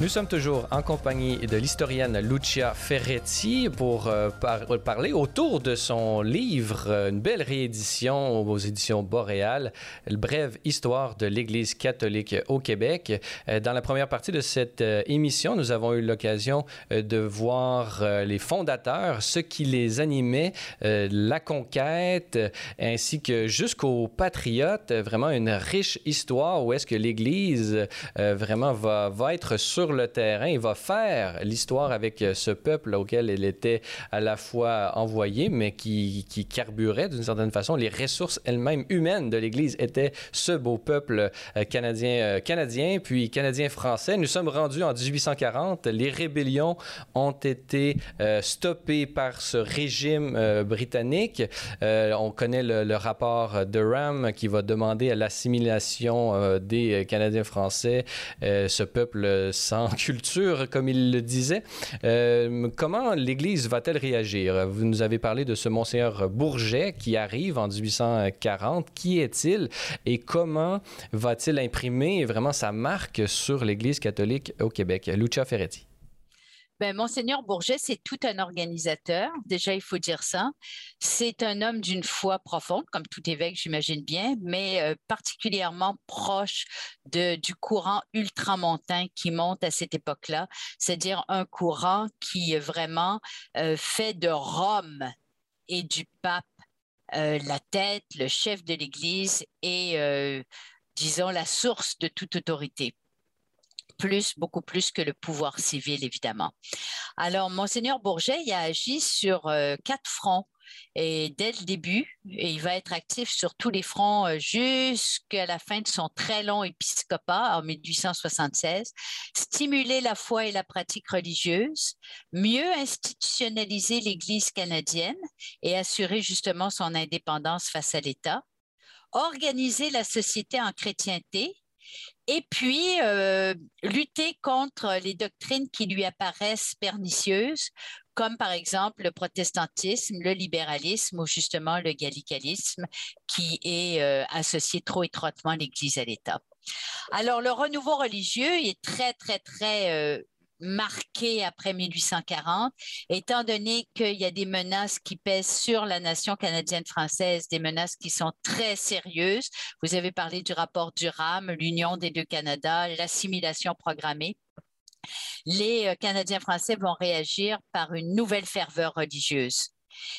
Nous sommes toujours en compagnie de l'historienne Lucia Ferretti pour euh, parler autour de son livre, euh, une belle réédition aux éditions Boréal, Brève histoire de l'Église catholique au Québec. Euh, dans la première partie de cette émission, nous avons eu l'occasion de voir les fondateurs, ce qui les animait, la conquête, ainsi que jusqu'aux patriotes, vraiment une riche histoire où est-ce que l'Église vraiment va, va être sur le terrain. Il va faire l'histoire avec euh, ce peuple auquel elle était à la fois envoyée, mais qui, qui carburait d'une certaine façon. Les ressources elles-mêmes humaines de l'Église étaient ce beau peuple euh, canadien, euh, canadien, puis canadien-français. Nous sommes rendus en 1840. Les rébellions ont été stoppées par ce régime britannique. on connaît le, le, rapport de Ram qui va demander à l'assimilation des Canadiens français, ce peuple sans sans culture, comme il le disait. comment l'Église va-t-elle réagir? Vous nous avez parlé de ce monseigneur Bourget qui arrive en 1840. Qui est-il et comment va-t-il imprimer vraiment sa marque sur l'Église catholique au Québec? Lucia Ferretti. Ben, Monseigneur Bourget, c'est tout un organisateur. Déjà, il faut dire ça. C'est un homme d'une foi profonde, comme tout évêque, j'imagine bien, mais euh, particulièrement proche du courant ultramontain qui monte à cette époque-là, c'est-à-dire un courant qui vraiment euh, fait de Rome et du pape euh, la tête, le chef de l'Église et, disons, la source de toute autorité beaucoup plus que le pouvoir civil, évidemment. Alors, Monseigneur Bourget a agi sur euh, quatre fronts. Et dès le début, et il va être actif sur tous les fronts euh, jusqu'à la fin de son très long épiscopat en 1876, stimuler la foi et la pratique religieuse, mieux institutionnaliser l'Église canadienne et assurer justement son indépendance face à l'État, organiser la société en chrétienté et puis euh, lutter contre les doctrines qui lui apparaissent pernicieuses, comme par exemple le protestantisme, le libéralisme ou justement le gallicalisme, qui est euh, associé trop étroitement l'Église à l'État. Alors, le renouveau religieux est très, très, très euh, marqué après 1840, étant donné qu'il y a des menaces qui pèsent sur la nation canadienne-française, des menaces qui sont très sérieuses. Vous avez parlé du rapport Durham, l'union des deux Canada, l'assimilation programmée. Les euh, Canadiens français vont réagir par une nouvelle ferveur religieuse.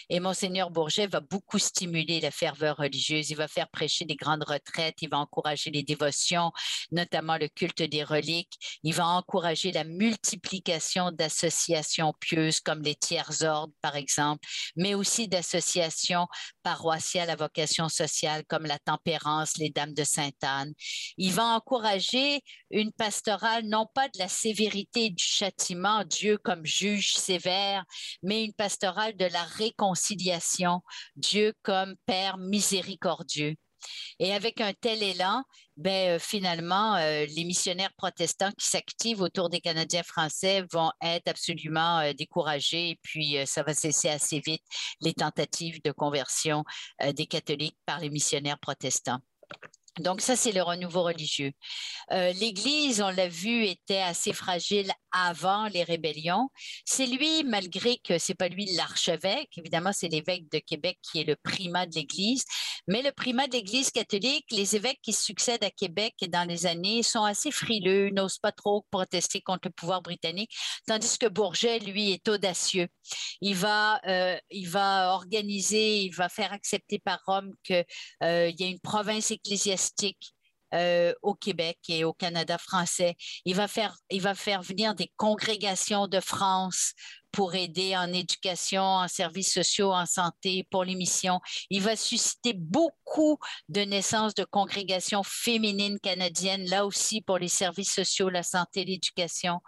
Et Monseigneur Bourget va beaucoup stimuler la ferveur religieuse. Il va faire prêcher des grandes retraites. Il va encourager les dévotions, notamment le culte des reliques. Il va encourager la multiplication d'associations pieuses comme les tiers ordres, par exemple, mais aussi d'associations paroissiales à vocation sociale comme la Tempérance, les Dames de Sainte-Anne. Il va encourager une pastorale, non pas de la sévérité du châtiment, Dieu comme juge sévère, mais une pastorale de la réconciliation, Dieu comme Père miséricordieux. Et avec un tel élan, ben, euh, finalement, euh, les missionnaires protestants qui s'activent autour des Canadiens français vont être absolument euh, découragés et puis ça va cesser assez vite les tentatives de conversion des catholiques par les missionnaires protestants. Donc ça, c'est le renouveau religieux. L'Église, on l'a vu, était assez fragile avant les rébellions. C'est lui, malgré que c'est pas lui l'archevêque, évidemment c'est l'évêque de Québec qui est le primat de l'Église, mais le primat de l'Église catholique, les évêques qui succèdent à Québec dans les années sont assez frileux, n'osent pas trop protester contre le pouvoir britannique, tandis que Bourget, lui, est audacieux. Il va, euh, il va organiser, il va faire accepter par Rome qu'il euh, y a une province ecclésiastique euh, au Québec et au Canada français. Il va faire, il va faire venir des congrégations de France pour aider en éducation, en services sociaux, en santé, pour les missions. Il va susciter beaucoup de naissances de congrégations féminines canadiennes, là aussi pour les services sociaux, la santé, l'éducation.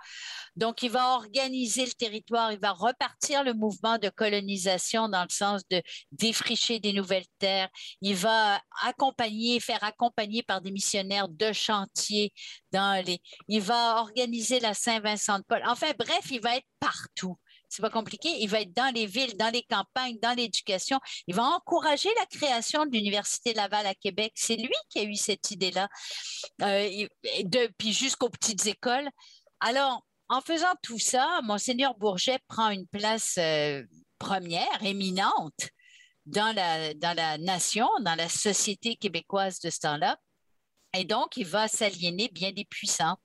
Donc, il va organiser le territoire, il va repartir le mouvement de colonisation dans le sens de défricher des nouvelles terres. Il va accompagner, faire accompagner par des missionnaires de chantier dans les. Il va organiser la Saint-Vincent de Paul. Enfin, bref, il va être partout c'est pas compliqué. Il va être dans les villes, dans les campagnes, dans l'éducation. Il va encourager la création de l'Université Laval à Québec. C'est lui qui a eu cette idée-là, euh, depuis jusqu'aux petites écoles. Alors, en faisant tout ça, Monseigneur Bourget prend une place euh, première, éminente dans la, dans la nation, dans la société québécoise de ce temps-là. Et donc, il va s'aliéner bien des puissants.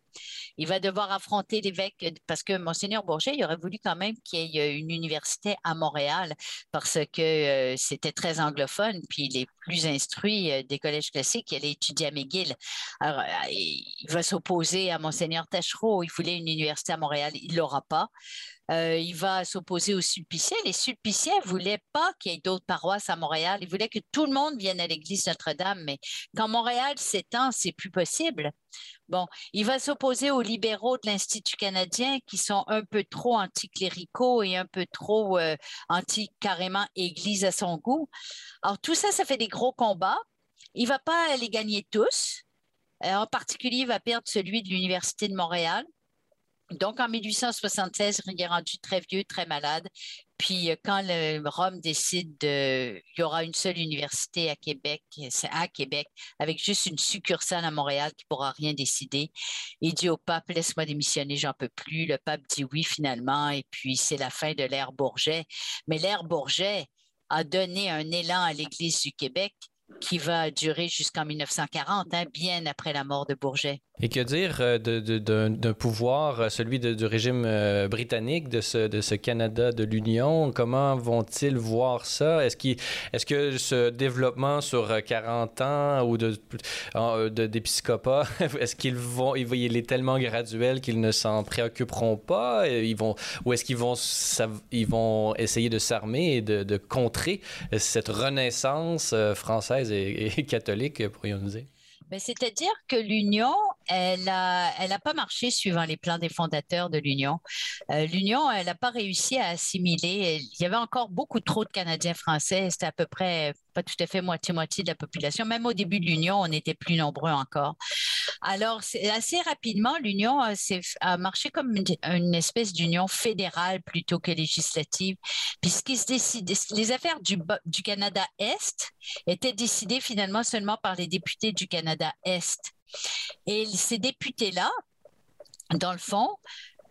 Il va devoir affronter l'évêque parce que Monseigneur Bourget, il aurait voulu quand même qu'il y ait une université à Montréal parce que euh, c'était très anglophone. Puis les plus instruits euh, des collèges classiques, il allait étudier à McGill. Alors, euh, il va s'opposer à Monseigneur Tachereau. Il voulait une université à Montréal. Il l'aura pas. Euh, il va s'opposer aux Sulpiciens. Les Sulpiciens ne voulaient pas qu'il y ait d'autres paroisses à Montréal. Ils voulaient que tout le monde vienne à l'église Notre-Dame, mais quand Montréal s'étend, c'est plus possible. Bon, il va s'opposer aux libéraux de l'Institut canadien qui sont un peu trop anticléricaux et un peu trop euh, anti-carrément Église à son goût. Alors, tout ça, ça fait des gros combats. Il va pas les gagner tous. Euh, en particulier, il va perdre celui de l'Université de Montréal Donc, en 1876, il est rendu très vieux, très malade. Puis, euh, quand Rome décide de, il y aura une seule université à Québec, à Québec, avec juste une succursale à Montréal qui pourra rien décider. Il dit au pape, laisse-moi démissionner, j'en peux plus. Le pape dit oui finalement. Et puis, c'est la fin de l'ère Bourget. Mais l'ère Bourget a donné un élan à l'Église du Québec qui va durer jusqu'en 1940, hein, bien après la mort de Bourget. Et que dire euh, d'un pouvoir, euh, celui du régime euh, britannique, de ce, de ce Canada de l'Union? Comment vont-ils voir ça? Est-ce est que ce développement sur 40 ans ou d'épiscopat, de, est-ce qu'ils vont, il est tellement graduel qu'ils ne s'en préoccuperont pas? Ils vont, ou est-ce qu'ils vont, vont essayer de s'armer et de, contrer cette renaissance française et, et catholique, pourrions-nous dire? Ben, c'est-à-dire que l'Union, elle n'a a pas marché suivant les plans des fondateurs de l'Union. Euh, L'Union, elle n'a pas réussi à assimiler. Il y avait encore beaucoup trop de Canadiens français. C'était à peu près pas tout à fait moitié-moitié de la population. Même au début de l'Union, on était plus nombreux encore. Alors, assez rapidement, l'Union a, marché comme une, espèce d'union fédérale plutôt que législative, décide, les affaires du, du Canada-Est étaient décidées finalement seulement par les députés du Canada-Est. Et ces députés-là, dans le fond,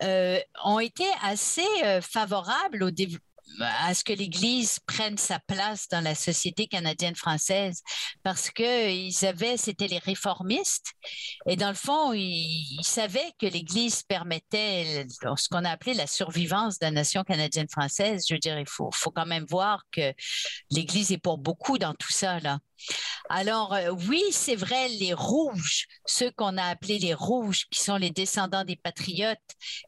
euh, ont été assez euh, favorables au, développement à ce que l'Église prenne sa place dans la société canadienne-française parce qu'ils avaient, c'était les réformistes et dans le fond, ils, savaient que l'Église permettait ce qu'on a appelé la survivance de la nation canadienne-française. Je veux dire, il faut, faut quand même voir que l'Église est pour beaucoup dans tout ça, là. Alors, euh, oui, c'est vrai, les rouges, ceux qu'on a appelés les rouges, qui sont les descendants des patriotes,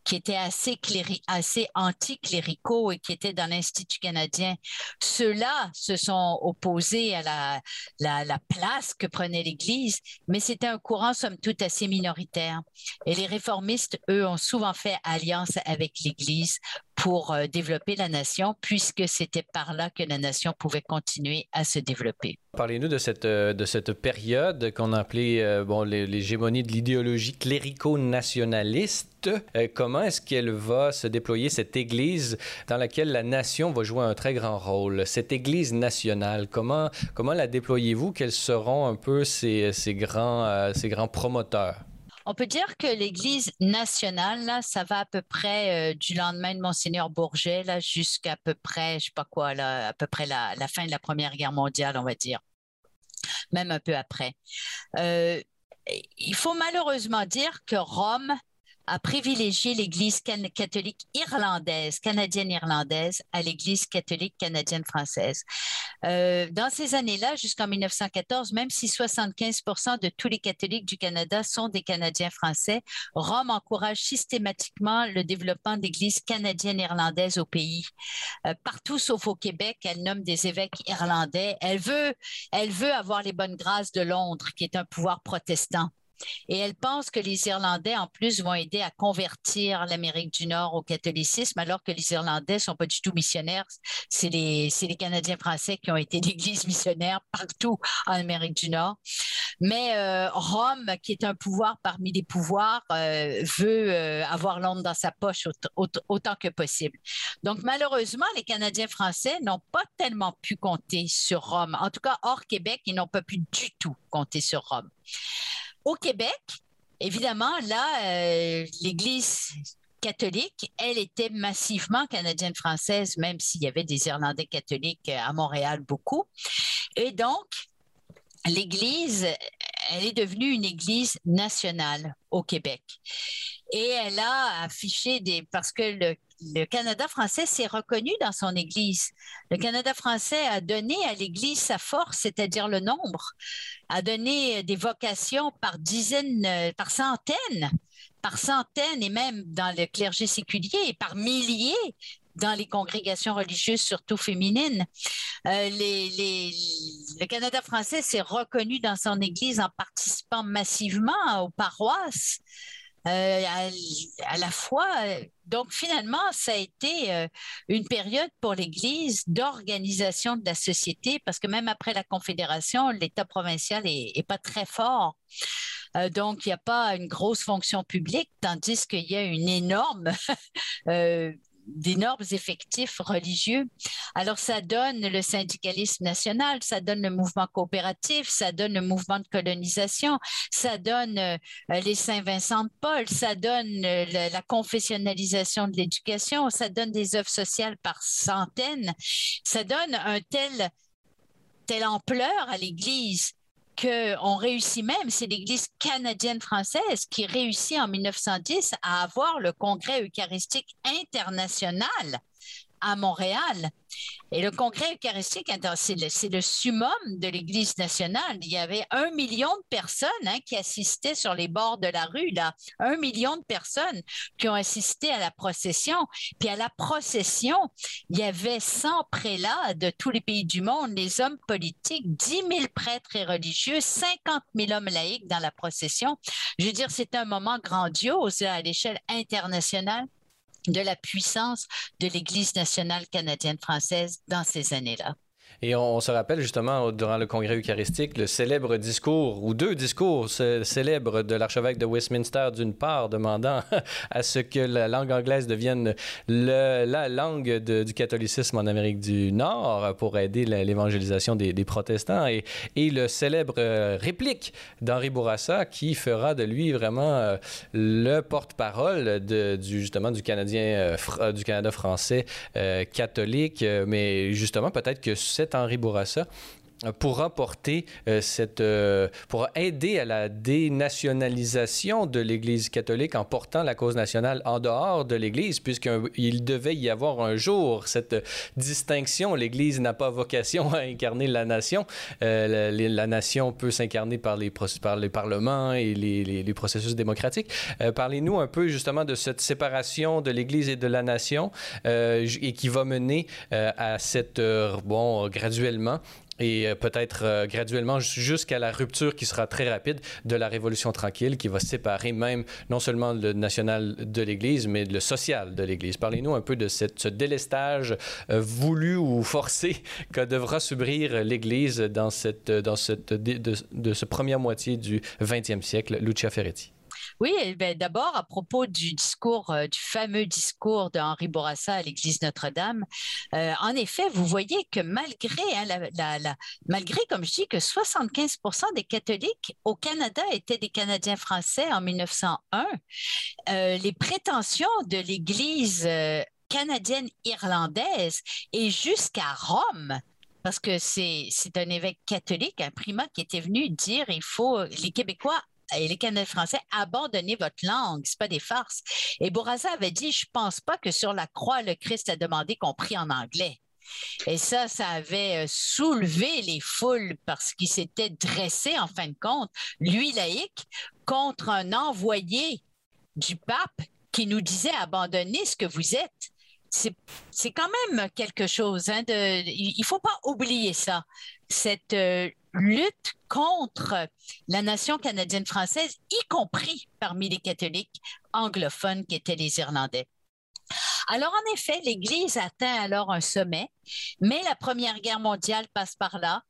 qui étaient assez, assez anticléricaux et qui étaient dans l'Institut canadien, ceux-là se sont opposés à la, la, la place que prenait l'Église, mais c'était un courant, somme toute, assez minoritaire. Et les réformistes, eux, ont souvent fait alliance avec l'Église pour euh, développer la nation, puisque c'était par là que la nation pouvait continuer à se développer. Parlez-nous de cette, euh, de cette période qu'on a appelée euh, bon, l'hégémonie de l'idéologie clérico-nationaliste. comment est-ce qu'elle va se déployer, cette Église dans laquelle la nation va jouer un très grand rôle? Cette Église nationale, comment, comment la déployez-vous? Quels seront un peu ces, ces grands, ces grands promoteurs? On peut dire que l'Église nationale, là, ça va à peu près euh, du lendemain de Monseigneur Bourget jusqu'à peu près, je sais pas quoi, là, à peu près la, fin de la Première Guerre mondiale, on va dire, même un peu après. Euh, il faut malheureusement dire que Rome a privilégié l'Église catholique irlandaise, canadienne-irlandaise, à l'Église catholique canadienne-française. Euh, dans ces années-là, jusqu'en 1914, même si 75% de tous les catholiques du Canada sont des Canadiens français, Rome encourage systématiquement le développement d'Églises canadiennes-irlandaises au pays. Euh, partout sauf au Québec, elle nomme des évêques irlandais. Elle veut, elle veut avoir les bonnes grâces de Londres, qui est un pouvoir protestant. Et elle pense que les Irlandais, en plus, vont aider à convertir l'Amérique du Nord au catholicisme, alors que les Irlandais sont pas du tout missionnaires. C'est les, les Canadiens français qui ont été l'Église missionnaire partout en Amérique du Nord. Mais euh, Rome, qui est un pouvoir parmi les pouvoirs, euh, veut euh, avoir Londres dans sa poche autant que possible. Donc, malheureusement, les Canadiens français n'ont pas tellement pu compter sur Rome. En tout cas, hors Québec, ils n'ont pas pu du tout compter sur Rome. Au Québec, évidemment, là, euh, l'Église catholique, elle était massivement canadienne-française, même s'il y avait des Irlandais catholiques euh, à Montréal beaucoup. Et donc, l'Église, elle est devenue une Église nationale au Québec. Et elle a affiché des... parce que le le Canada français s'est reconnu dans son Église. Le Canada français a donné à l'Église sa force, c'est-à-dire le nombre, a donné des vocations par dizaines, euh, par centaines, par centaines et même dans le clergé séculier et par milliers dans les congrégations religieuses, surtout féminines. Euh, le Canada français s'est reconnu dans son Église en participant massivement aux paroisses. Euh, à, la fois. Donc, finalement, ça a été euh, une période pour l'Église d'organisation de la société, parce que même après la Confédération, l'État provincial est pas très fort. Euh, donc, il n'y a pas une grosse fonction publique, tandis qu'il y a une énorme euh, d'énormes effectifs religieux. Alors, ça donne le syndicalisme national, ça donne le mouvement coopératif, ça donne le mouvement de colonisation, ça donne euh, les Saint-Vincent de Paul, ça donne euh, la, confessionnalisation de l'éducation, ça donne des œuvres sociales par centaines, ça donne un tel telle ampleur à l'Église qu'on réussit même, c'est l'Église canadienne-française qui réussit en 1910 à avoir le Congrès eucharistique international à Montréal. Et le congrès eucharistique, c'est le, summum de l'Église nationale. Il y avait un million de personnes hein, qui assistaient sur les bords de la rue, là. Un million de personnes qui ont assisté à la procession. Puis à la procession, il y avait 100 prélats de tous les pays du monde, les hommes politiques, 10 000 prêtres et religieux, 50 000 hommes laïcs dans la procession. Je veux dire, c'est un moment grandiose à l'échelle internationale de la puissance de l'Église nationale canadienne-française dans ces années-là. Et on, se rappelle justement durant le congrès eucharistique le célèbre discours, ou deux discours célèbres de l'archevêque de Westminster, d'une part, demandant à ce que la langue anglaise devienne la langue du catholicisme en Amérique du Nord pour aider l'évangélisation des, protestants, et, et, le célèbre euh, réplique d'Henri Bourassa qui fera de lui vraiment euh, le porte-parole du, justement du Canadien, euh, du Canada français catholique, mais justement peut-être que cette Henri Bourassa pour rapporter euh, cette, euh, aider à la dénationalisation de l'Église catholique en portant la cause nationale en dehors de l'Église, puisqu'il devait y avoir un jour cette distinction. L'Église n'a pas vocation à incarner la nation. Euh, la, nation peut s'incarner par les, par les parlements et les, les, processus démocratiques. Parlez-nous un peu justement de cette séparation de l'Église et de la nation et qui va mener à cette, bon, graduellement, et euh, peut-être euh, graduellement jusqu'à la rupture qui sera très rapide de la Révolution tranquille qui va séparer même non seulement le national de l'Église, mais le social de l'Église. Parlez-nous un peu de cette, ce délestage euh, voulu ou forcé que devra subir l'Église dans, cette, dans cette, de, ce première moitié du 20e siècle, Lucia Ferretti. Oui, eh ben, d'abord à propos du discours, euh, du fameux discours d'Henri Bourassa à l'église Notre-Dame. Euh, en effet, vous voyez que malgré, hein, malgré, comme je dis, que 75% des catholiques au Canada étaient des Canadiens français en 1901, euh, les prétentions de l'église canadienne irlandaise et jusqu'à Rome parce que c'est un évêque catholique, un primat qui était venu dire il faut les Québécois et les Canadiens français, abandonnez votre langue, c'est pas des farces. Et Bourassa avait dit, je pense pas que sur la croix, le Christ a demandé qu'on prie en anglais. Et ça, ça avait euh, soulevé les foules parce qu'il s'était dressé, en fin de compte, lui laïque, contre un envoyé du pape qui nous disait abandonnez ce que vous êtes. C'est quand même quelque chose. Hein, il ne faut pas oublier ça. Cette euh, lutte contre la nation canadienne-française, y compris parmi les catholiques anglophones qui étaient les Irlandais. Alors, en effet, l'Église atteint alors un sommet, mais la Première Guerre mondiale passe par là.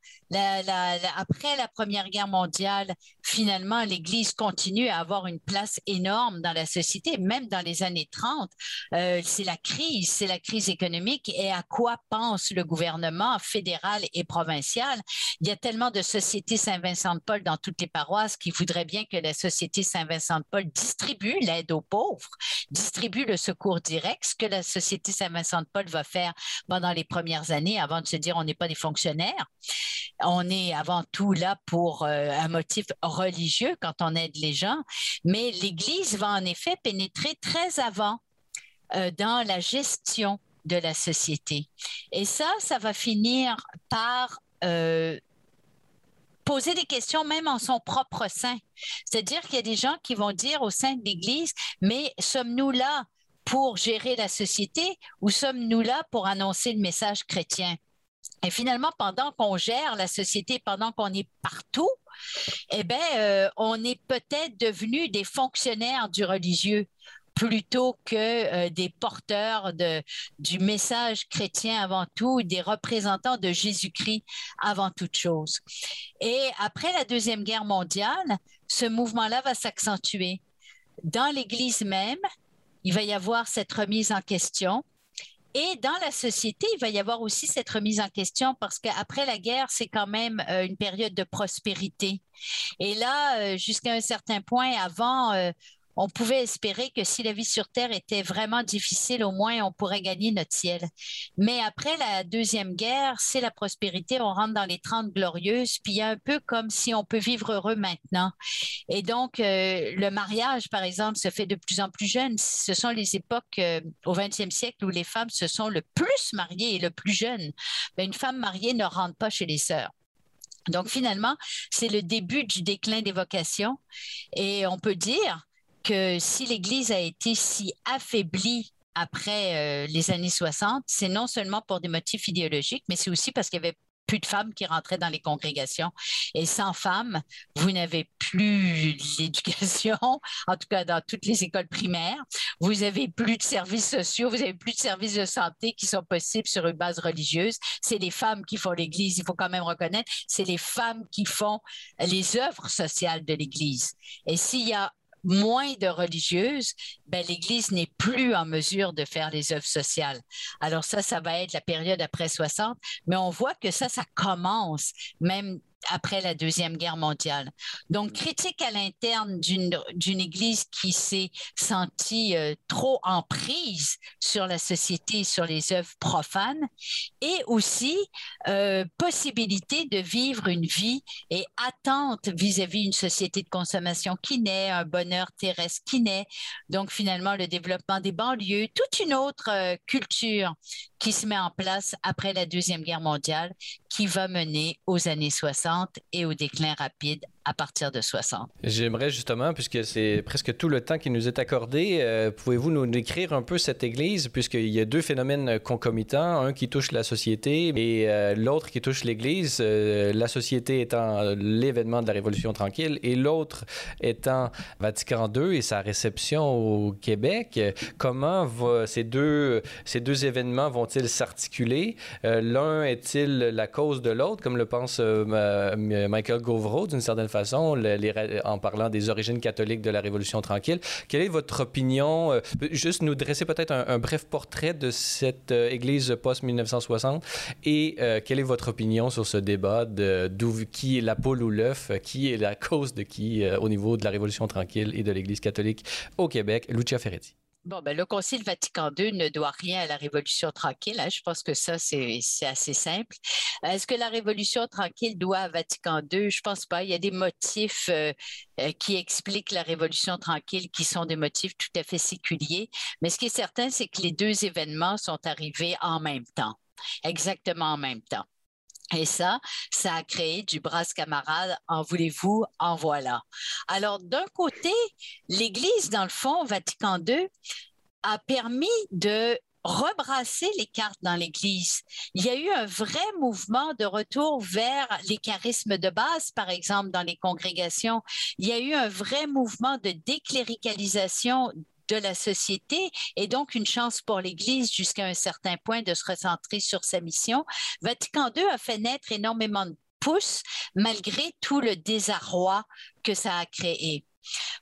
après la Première Guerre mondiale, finalement, l'Église continue à avoir une place énorme dans la société, même dans les années 30. Euh, c'est la crise, c'est la crise économique et à quoi pense le gouvernement fédéral et provincial? Il y a tellement de sociétés Saint-Vincent-de-Paul dans toutes les paroisses qui voudraient bien que la Société Saint-Vincent-de-Paul distribue l'aide aux pauvres, distribue le secours direct, ce que la Société Saint-Vincent-de-Paul va faire pendant les premières années avant de se dire on n'est pas des fonctionnaires. On est avant tout là pour euh, un motif religieux quand on aide les gens, mais l'Église va en effet pénétrer très avant euh, dans la gestion de la société. Et ça, ça va finir par euh, poser des questions même en son propre sein. C'est-à-dire qu'il y a des gens qui vont dire au sein de l'Église, mais sommes-nous là pour gérer la société ou sommes-nous là pour annoncer le message chrétien? Et finalement, pendant qu'on gère la société, pendant qu'on est partout, eh bien, euh, on est peut-être devenu des fonctionnaires du religieux plutôt que euh, des porteurs de, du message chrétien avant tout, des représentants de Jésus-Christ avant toute chose. Et après la Deuxième Guerre mondiale, ce mouvement-là va s'accentuer. Dans l'Église même, il va y avoir cette remise en question. Et dans la société, il va y avoir aussi cette remise en question parce qu'après la guerre, c'est quand même euh, une période de prospérité. Et là, euh, jusqu'à un certain point, avant, on pouvait espérer que si la vie sur Terre était vraiment difficile, au moins on pourrait gagner notre ciel. Mais après la Deuxième Guerre, c'est la prospérité, on rentre dans les Trente glorieuses, puis il y a un peu comme si on peut vivre heureux maintenant. Et donc, euh, le mariage, par exemple, se fait de plus en plus jeune. Ce sont les époques euh, au 20e siècle où les femmes se sont le plus mariées et le plus jeunes. Mais une femme mariée ne rentre pas chez les sœurs. Donc finalement, c'est le début du déclin des vocations. Et on peut dire que si l'Église a été si affaiblie après euh, les années 60, c'est non seulement pour des motifs idéologiques, mais c'est aussi parce qu'il y avait plus de femmes qui rentraient dans les congrégations. Et sans femmes, vous n'avez plus l'éducation, en tout cas dans toutes les écoles primaires. Vous avez plus de services sociaux, vous avez plus de services de santé qui sont possibles sur une base religieuse. C'est les femmes qui font l'Église, il faut quand même reconnaître. C'est les femmes qui font les œuvres sociales de l'Église. Et s'il y a moins de religieuses, ben, l'Église n'est plus en mesure de faire les œuvres sociales. Alors ça, ça va être la période après 60, mais on voit que ça, ça commence même après la Deuxième Guerre mondiale. Donc, critique à l'interne d'une Église qui s'est sentie euh, trop en prise sur la société, sur les œuvres profanes, et aussi euh, possibilité de vivre une vie et attente vis-à-vis d'une société de consommation qui naît, un bonheur terrestre qui naît. Donc, finalement, le développement des banlieues, toute une autre euh, culture qui se met en place après la Deuxième Guerre mondiale, qui va mener aux années 60 et au déclin rapide à partir de 60. J'aimerais justement, puisque c'est presque tout le temps qui nous est accordé, euh, pouvez-vous nous décrire un peu cette Église, puisqu'il y a deux phénomènes concomitants, un qui touche la société et euh, l'autre qui touche l'Église, euh, la société étant l'événement de la Révolution tranquille et l'autre étant Vatican II et sa réception au Québec. Comment ces, deux, ces deux événements vont-ils s'articuler? L'un est-il la cause de l'autre, comme le pense Michael Govreau d'une certaine façon, en parlant des origines catholiques de la Révolution tranquille. Quelle est votre opinion? Euh, juste nous dresser peut-être un, bref portrait de cette euh, Église post-1960 et euh, quelle est votre opinion sur ce débat de qui est la poule ou l'œuf, qui est la cause de qui au niveau de la Révolution tranquille et de l'Église catholique au Québec? Lucia Ferretti. Bon, ben, le Concile Vatican II ne doit rien à la Révolution tranquille. Hein. Je pense que ça, c'est assez simple. Est-ce que la Révolution tranquille doit à Vatican II? Je pense pas. Il y a des motifs euh, euh, qui expliquent la Révolution tranquille qui sont des motifs tout à fait séculiers. Mais ce qui est certain, c'est que les deux événements sont arrivés en même temps, exactement en même temps. Et ça, ça a créé du bras camarade, en voulez-vous, en voilà. Alors, d'un côté, l'Église, dans le fond, Vatican II, a permis de rebrasser les cartes dans l'Église. Il y a eu un vrai mouvement de retour vers les charismes de base, par exemple, dans les congrégations. Il y a eu un vrai mouvement de décléricalisation de la société et donc une chance pour l'Église jusqu'à un certain point de se recentrer sur sa mission. Vatican II a fait naître énormément de pousses malgré tout le désarroi que ça a créé.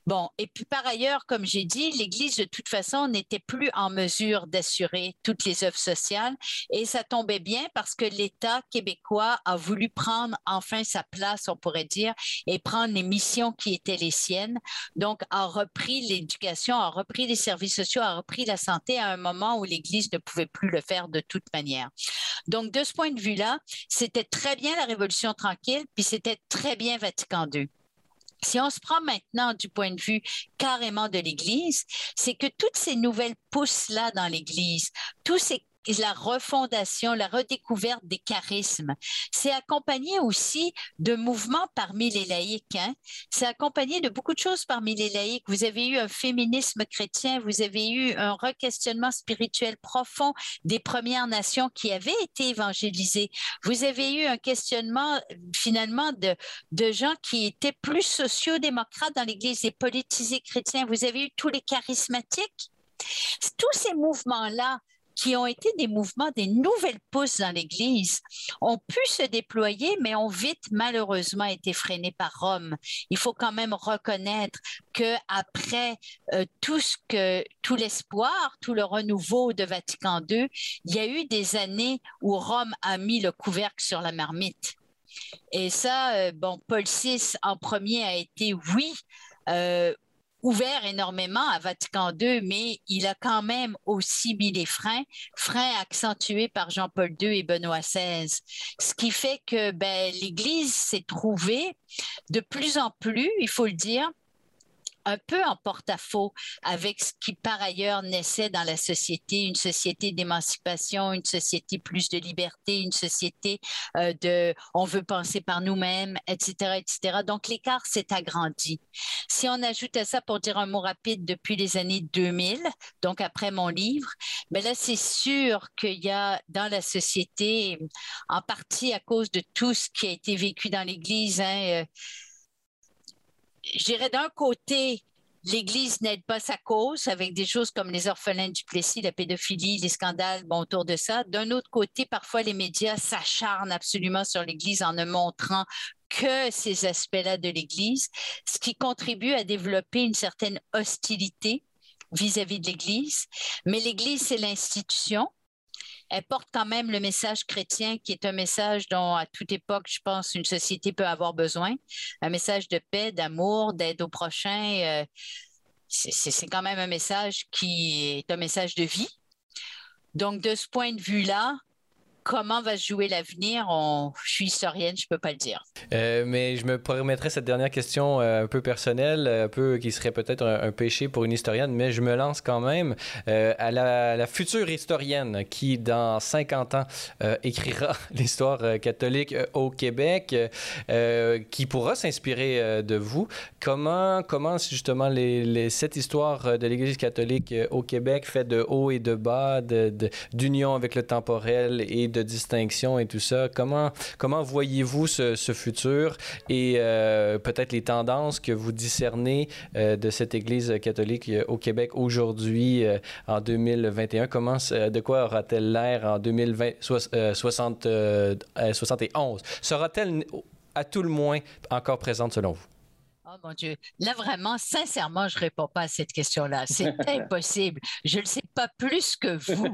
Bon, et puis par ailleurs, comme j'ai dit, l'Église de toute façon n'était plus en mesure d'assurer toutes les œuvres sociales et ça tombait bien parce que l'État québécois a voulu prendre enfin sa place, on pourrait dire, et prendre les missions qui étaient les siennes. Donc, a repris l'éducation, a repris les services sociaux, a repris la santé à un moment où l'Église ne pouvait plus le faire de toute manière. Donc, de ce point de vue-là, c'était très bien la Révolution tranquille, puis c'était très bien Vatican II. Si on se prend maintenant du point de vue carrément de l'Église, c'est que toutes ces nouvelles pousses-là dans l'Église, tous ces la refondation, la redécouverte des charismes. C'est accompagné aussi de mouvements parmi les laïcs. Hein? C'est accompagné de beaucoup de choses parmi les laïcs. Vous avez eu un féminisme chrétien, vous avez eu un requestionnement spirituel profond des Premières Nations qui avaient été évangélisées. Vous avez eu un questionnement finalement de, de gens qui étaient plus sociodémocrates dans l'Église et politisés chrétiens. Vous avez eu tous les charismatiques. Tous ces mouvements-là qui ont été des mouvements, des nouvelles pousses dans l'Église, ont pu se déployer, mais ont vite malheureusement été freinés par Rome. Il faut quand même reconnaître que après euh, tout ce que tout l'espoir, tout le renouveau de Vatican II, il y a eu des années où Rome a mis le couvercle sur la marmite. Et ça, euh, bon, Paul VI en premier a été oui. Euh, ouvert énormément à Vatican II, mais il a quand même aussi mis les freins, freins accentués par Jean-Paul II et Benoît XVI. Ce qui fait que ben, l'Église s'est trouvée de plus en plus, il faut le dire, un peu en porte-à-faux avec ce qui par ailleurs naissait dans la société, une société d'émancipation, une société plus de liberté, une société euh, de on veut penser par nous-mêmes, etc., etc. Donc l'écart s'est agrandi. Si on ajoute à ça, pour dire un mot rapide, depuis les années 2000, donc après mon livre, mais ben là c'est sûr qu'il y a dans la société, en partie à cause de tout ce qui a été vécu dans l'Église, hein, euh, je dirais d'un côté, l'Église n'aide pas sa cause avec des choses comme les orphelins du Plessis, la pédophilie, les scandales bon, autour de ça. D'un autre côté, parfois les médias s'acharnent absolument sur l'Église en ne montrant que ces aspects-là de l'Église, ce qui contribue à développer une certaine hostilité vis-à-vis -vis de l'Église. Mais l'Église, c'est l'institution elle porte quand même le message chrétien qui est un message dont à toute époque, je pense, une société peut avoir besoin. Un message de paix, d'amour, d'aide au prochain. Euh, c'est quand même un message qui est un message de vie. Donc, de ce point de vue-là, comment va se jouer l'avenir, je suis historienne, je ne peux pas le dire. Euh, mais je me permettrais cette dernière question euh, un peu personnelle, un peu qui serait peut-être un, péché pour une historienne, mais je me lance quand même euh, à la, future historienne qui, dans 50 ans, écrira l'histoire catholique au Québec, qui pourra s'inspirer de vous. Comment, comment justement cette histoire de l'Église catholique au Québec, fait de haut et de bas, d'union avec le temporel et de distinction et tout ça. Comment, comment voyez-vous ce, futur et euh, peut-être les tendances que vous discernez euh, de cette Église catholique euh, au Québec aujourd'hui, en 2021? Comment, de quoi aura-t-elle l'air en 2020, 60, 71? Sera-t-elle à tout le moins encore présente selon vous? Oh mon Dieu. Là, vraiment, sincèrement, je ne réponds pas à cette question-là. C'est impossible. Je ne sais pas plus que vous.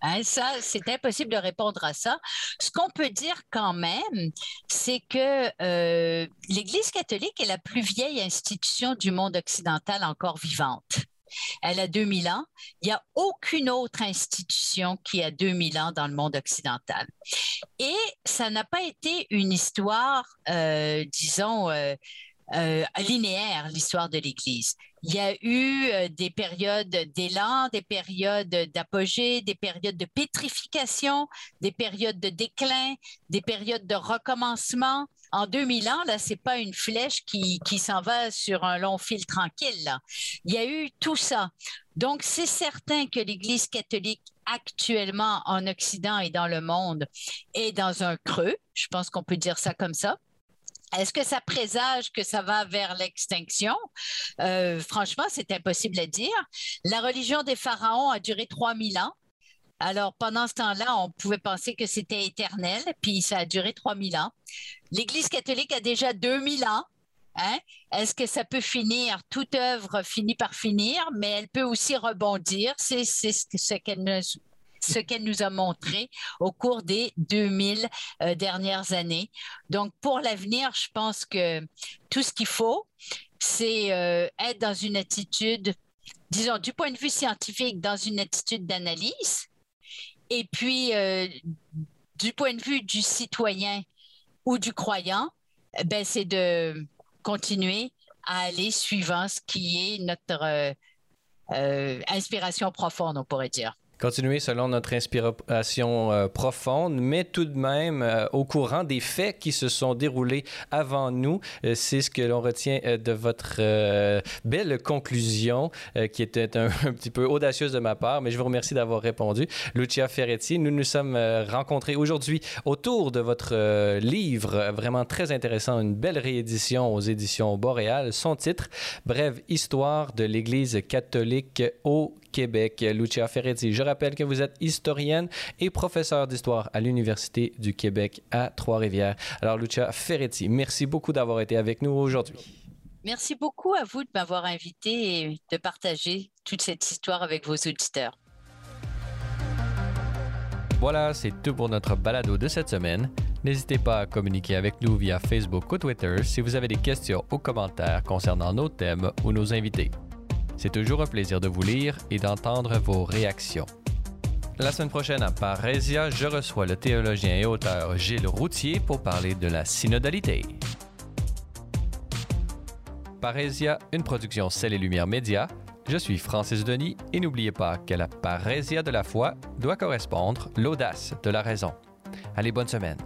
Hein, ça, c'est impossible de répondre à ça. Ce qu'on peut dire quand même, c'est que euh, l'Église catholique est la plus vieille institution du monde occidental encore vivante. Elle a 2000 ans. Il n'y a aucune autre institution qui a 2000 ans dans le monde occidental. Et ça n'a pas été une histoire, euh, disons, euh, euh, linéaire, l'histoire de l'Église. Il y a eu euh, des périodes d'élan, des périodes d'apogée, des périodes de pétrification, des périodes de déclin, des périodes de recommencement. En 2000 ans, là, c'est pas une flèche qui, qui s'en va sur un long fil tranquille. Il y a eu tout ça. Donc, c'est certain que l'Église catholique actuellement en Occident et dans le monde est dans un creux. Je pense qu'on peut dire ça comme ça. Est-ce que ça présage que ça va vers l'extinction? Euh, franchement, c'est impossible à dire. La religion des pharaons a duré 3000 ans. Alors, pendant ce temps-là, on pouvait penser que c'était éternel, puis ça a duré 3000 ans. L'Église catholique a déjà 2000 ans. Hein? Est-ce que ça peut finir? Toute œuvre finit par finir, mais elle peut aussi rebondir. C'est ce qu'elle ce qu'elle nous a montré au cours des 2000 euh, dernières années. Donc, pour l'avenir, je pense que tout ce qu'il faut, c'est euh, être dans une attitude, disons, du point de vue scientifique, dans une attitude d'analyse. Et puis, euh, du point de vue du citoyen ou du croyant, ben, c'est de continuer à aller suivant ce qui est notre inspiration profonde, on pourrait dire. Continuer selon notre inspiration euh, profonde, mais tout de même euh, au courant des faits qui se sont déroulés avant nous. Euh, c'est ce que l'on retient de votre belle conclusion, qui était un, petit peu audacieuse de ma part, mais je vous remercie d'avoir répondu. Lucia Ferretti, nous nous sommes rencontrés aujourd'hui autour de votre livre, vraiment très intéressant, une belle réédition aux éditions Boréal. Son titre, Brève histoire de l'Église catholique au Québec. Lucia Ferretti, je rappelle que vous êtes historienne et professeure d'histoire à l'Université du Québec à Trois-Rivières. Alors, Lucia Ferretti, merci beaucoup d'avoir été avec nous aujourd'hui. Merci beaucoup à vous de m'avoir invité et de partager toute cette histoire avec vos auditeurs. Voilà, c'est tout pour notre balado de cette semaine. N'hésitez pas à communiquer avec nous via Facebook ou Twitter si vous avez des questions ou commentaires concernant nos thèmes ou nos invités. C'est toujours un plaisir de vous lire et d'entendre vos réactions. La semaine prochaine à Parésia, je reçois le théologien et auteur Gilles Routier pour parler de la synodalité. Parésia, une production Celle et Lumière Média. Je suis Francis Denis et n'oubliez pas qu'à la parésia de la foi doit correspondre l'audace de la raison. Allez, bonne semaine.